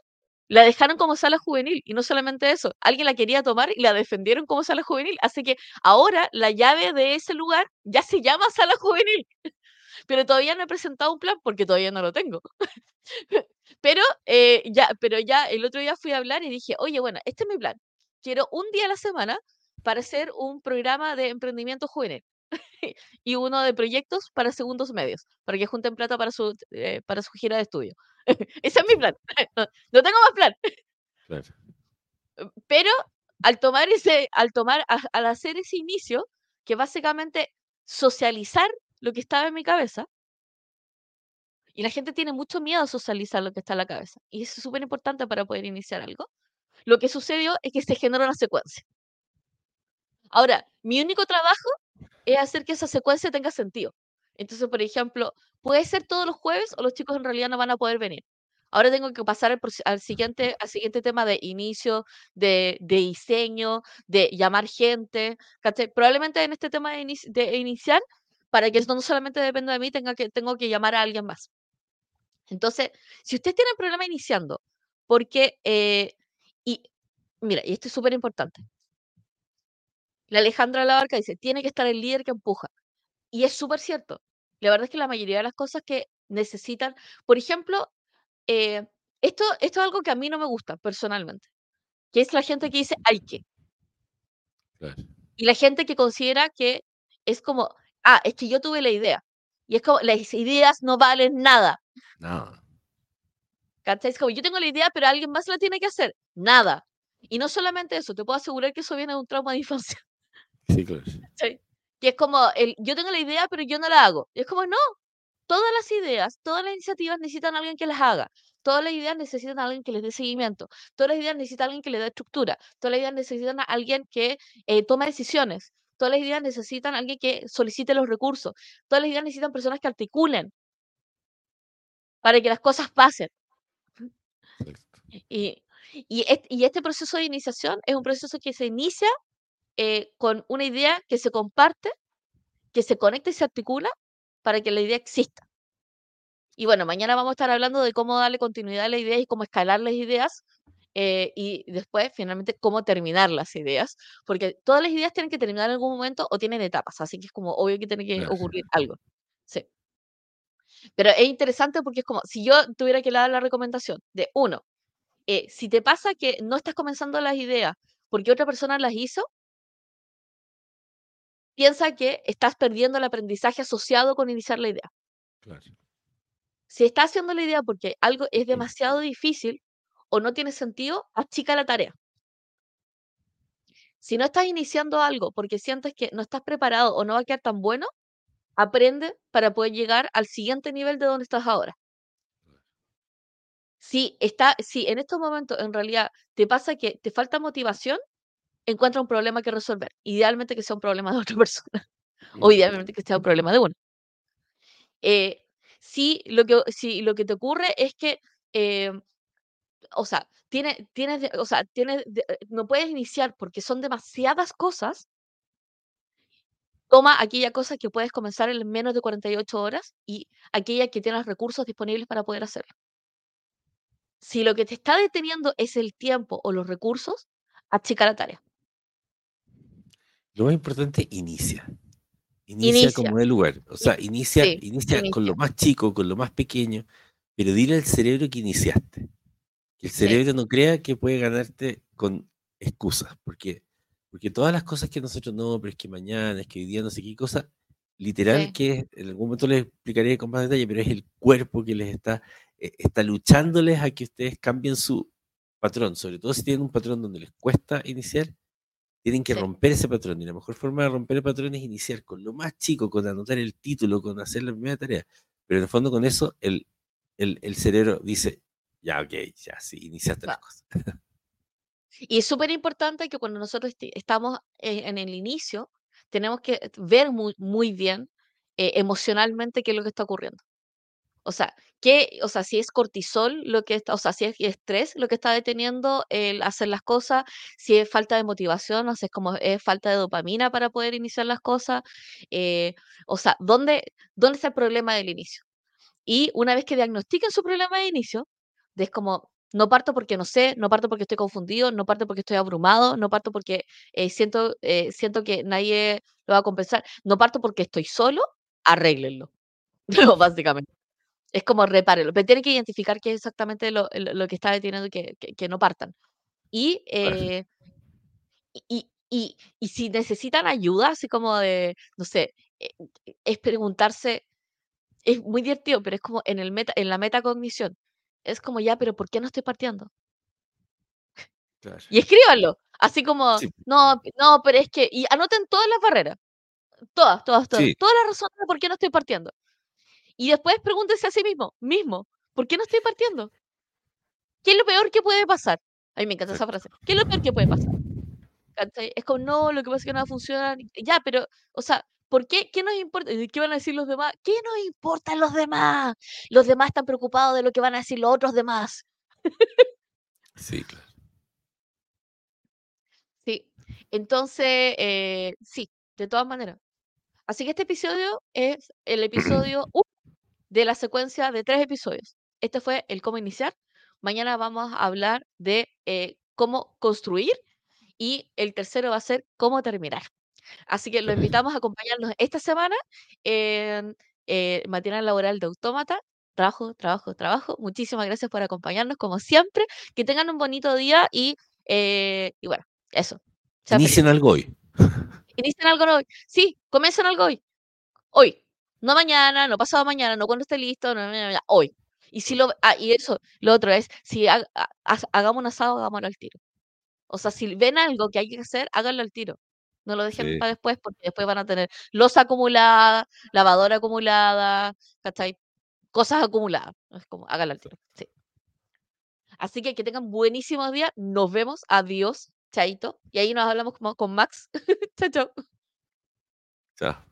la dejaron como sala juvenil. Y no solamente eso, alguien la quería tomar y la defendieron como sala juvenil. Así que ahora la llave de ese lugar ya se llama sala juvenil. Pero todavía no he presentado un plan porque todavía no lo tengo. Pero, eh, ya, pero ya el otro día fui a hablar y dije, oye, bueno, este es mi plan. Quiero un día a la semana para hacer un programa de emprendimiento juvenil y uno de proyectos para segundos medios, para que junten plata para su, eh, para su gira de estudio. Ese es mi plan. No, no tengo más plan. Claro. Pero al tomar ese, al tomar, a- al hacer ese inicio, que básicamente socializar lo que estaba en mi cabeza, y la gente tiene mucho miedo a socializar lo que está en la cabeza, y eso es súper importante para poder iniciar algo, lo que sucedió es que se generó una secuencia. Ahora, mi único trabajo es hacer que esa secuencia tenga sentido. Entonces, por ejemplo, puede ser todos los jueves o los chicos en realidad no van a poder venir. Ahora tengo que pasar al, siguiente, al siguiente tema de inicio, de, diseño, de llamar gente. Probablemente en este tema de, inici- para que esto no solamente dependa de mí, tenga que, tengo que llamar a alguien más. Entonces, si ustedes tienen problema iniciando, porque, eh, y mira, y esto es súper importante, la Alejandra Labarca dice, tiene que estar el líder que empuja. Y es súper cierto. La verdad es que la mayoría de las cosas que necesitan, por ejemplo, eh, esto, esto es algo que a mí no me gusta personalmente, que es la gente que dice hay que. Claro. Y la gente que considera que es como, ah, es que yo tuve la idea. Y es como, las ideas no valen nada. No. ¿Cachai? Es como, yo tengo la idea, pero alguien más la tiene que hacer. Nada. Y no solamente eso, te puedo asegurar que eso viene de un trauma de infancia. Sí, claro. ¿cachai? Que es como, el, yo tengo la idea, pero yo no la hago. Y es como, no, todas las ideas, todas las iniciativas necesitan a alguien que las haga. Todas las ideas necesitan a alguien que les dé seguimiento. Todas las ideas necesitan a alguien que le dé estructura. Todas las ideas necesitan a alguien que eh, tome decisiones. Todas las ideas necesitan a alguien que solicite los recursos. Todas las ideas necesitan personas que articulen para que las cosas pasen. Y, y, este, proceso de iniciación es un proceso que se inicia eh, con una idea que se comparte, que se conecta y se articula para que la idea exista. Y bueno, mañana vamos a estar hablando de cómo darle continuidad a las ideas y cómo escalar las ideas eh, y después, finalmente, cómo terminar las ideas, porque todas las ideas tienen que terminar en algún momento o tienen etapas, así que es como obvio que tiene que ocurrir algo. Sí. Pero es interesante porque es como, si yo tuviera que dar la recomendación de uno, eh, si te pasa que no estás comenzando las ideas porque otra persona las hizo, piensa que estás perdiendo el aprendizaje asociado con iniciar la idea. Si estás haciendo la idea porque algo es demasiado difícil o no tiene sentido, achica la tarea. Si no estás iniciando algo porque sientes que no estás preparado o no va a quedar tan bueno, aprende para poder llegar al siguiente nivel de donde estás ahora. Si, está, si en estos momentos en realidad te pasa que te falta motivación, encuentra un problema que resolver. Idealmente que sea un problema de otra persona. o idealmente que sea un problema de uno. Eh, si, lo que, si lo que te ocurre es que, eh, o sea, tienes, tienes, o sea, tienes, no puedes iniciar porque son demasiadas cosas, toma aquella cosa que puedes comenzar en menos de 48 horas y aquella que tienes recursos disponibles para poder hacerlo. Si lo que te está deteniendo es el tiempo o los recursos, achica la tarea. Lo más importante, inicia. Inicia, como el lugar. O sea, inicia, inicia, con lo más chico, con lo más pequeño, pero dile al cerebro que iniciaste. Que el cerebro no crea que puede ganarte con excusas, porque, porque todas las cosas que nosotros no, pero es que mañana, es que hoy día no sé qué cosa, literal que en algún momento les explicaré con más detalle, pero es el cuerpo que les está, eh, está luchándoles a que ustedes cambien su patrón, sobre todo si tienen un patrón donde les cuesta iniciar, tienen que romper ese patrón. Y la mejor forma de romper el patrón es iniciar con lo más chico, con anotar el título, con hacer la primera tarea. Pero en el fondo con eso el, el, cerebro dice, ya, ok, ya, sí, iniciaste la cosa. Y es súper importante que cuando nosotros estamos en el inicio, tenemos que ver muy, muy bien eh, emocionalmente qué es lo que está ocurriendo. O sea, ¿qué, o sea, si es cortisol lo que está, o sea, si es estrés lo que está deteniendo el hacer las cosas, si es falta de motivación, o sea, es como es falta de dopamina para poder iniciar las cosas, eh, o sea, ¿dónde, ¿dónde está el problema del inicio? Y una vez que diagnostiquen su problema de inicio, es como, no parto porque no sé, no parto porque estoy confundido, no parto porque estoy abrumado, no parto porque eh, siento, eh, siento que nadie lo va a compensar, no parto porque estoy solo, arréglenlo. básicamente. Es como repárenlo, pero tienen que identificar qué es exactamente lo, que está deteniendo y que, que, no partan. Eh, y, y, y, si necesitan ayuda, así como de, no sé, es preguntarse, es muy divertido, pero es como en, el meta, en la metacognición es como ya, pero ¿por qué no estoy partiendo? Y escríbanlo, así como, no, no, pero es que, y anoten todas las barreras, todas, todas, todas, todas las razones de por qué no estoy partiendo. Y después pregúntese a sí mismo, mismo, ¿por qué no estoy partiendo? ¿Qué es lo peor que puede pasar? A mí me encanta esa frase. ¿Qué es lo peor que puede pasar? Es como, no, lo que pasa es que no va a funcionar. Ya, pero, o sea, ¿Por qué? ¿Qué nos importa? ¿Qué van a decir los demás? ¿Qué nos importan los demás? Los demás están preocupados de lo que van a decir los otros demás. Sí, claro. Sí. Entonces, eh, sí, de todas maneras. Así que este episodio es el episodio 1 de la secuencia de tres episodios. Este fue el cómo iniciar. Mañana vamos a hablar de eh, cómo construir y el tercero va a ser cómo terminar. Así que lo invitamos a acompañarnos esta semana en eh, Matinal Laboral de Autómata. Trabajo, trabajo, trabajo. Muchísimas gracias por acompañarnos, como siempre. Que tengan un bonito día y, eh, y bueno, eso. Inicien algo hoy. Inicien algo hoy. Sí, comiencen algo hoy. Hoy. No mañana, no pasado mañana, no cuando esté listo, no, hoy. Y si lo, ah, y eso, lo otro es, si hagamos un asado, hagámoslo al tiro. O sea, si ven algo que hay que hacer, háganlo al tiro. No lo dejen Sí. para después porque después van a tener losa acumulada, lavadora acumulada, ¿cachai? Cosas acumuladas. Es como, háganlo al tiro. Sí. Así que que tengan buenísimos días. Nos vemos. Adiós. Chaito. Y ahí nos hablamos como con Max. chao, chao. Chao.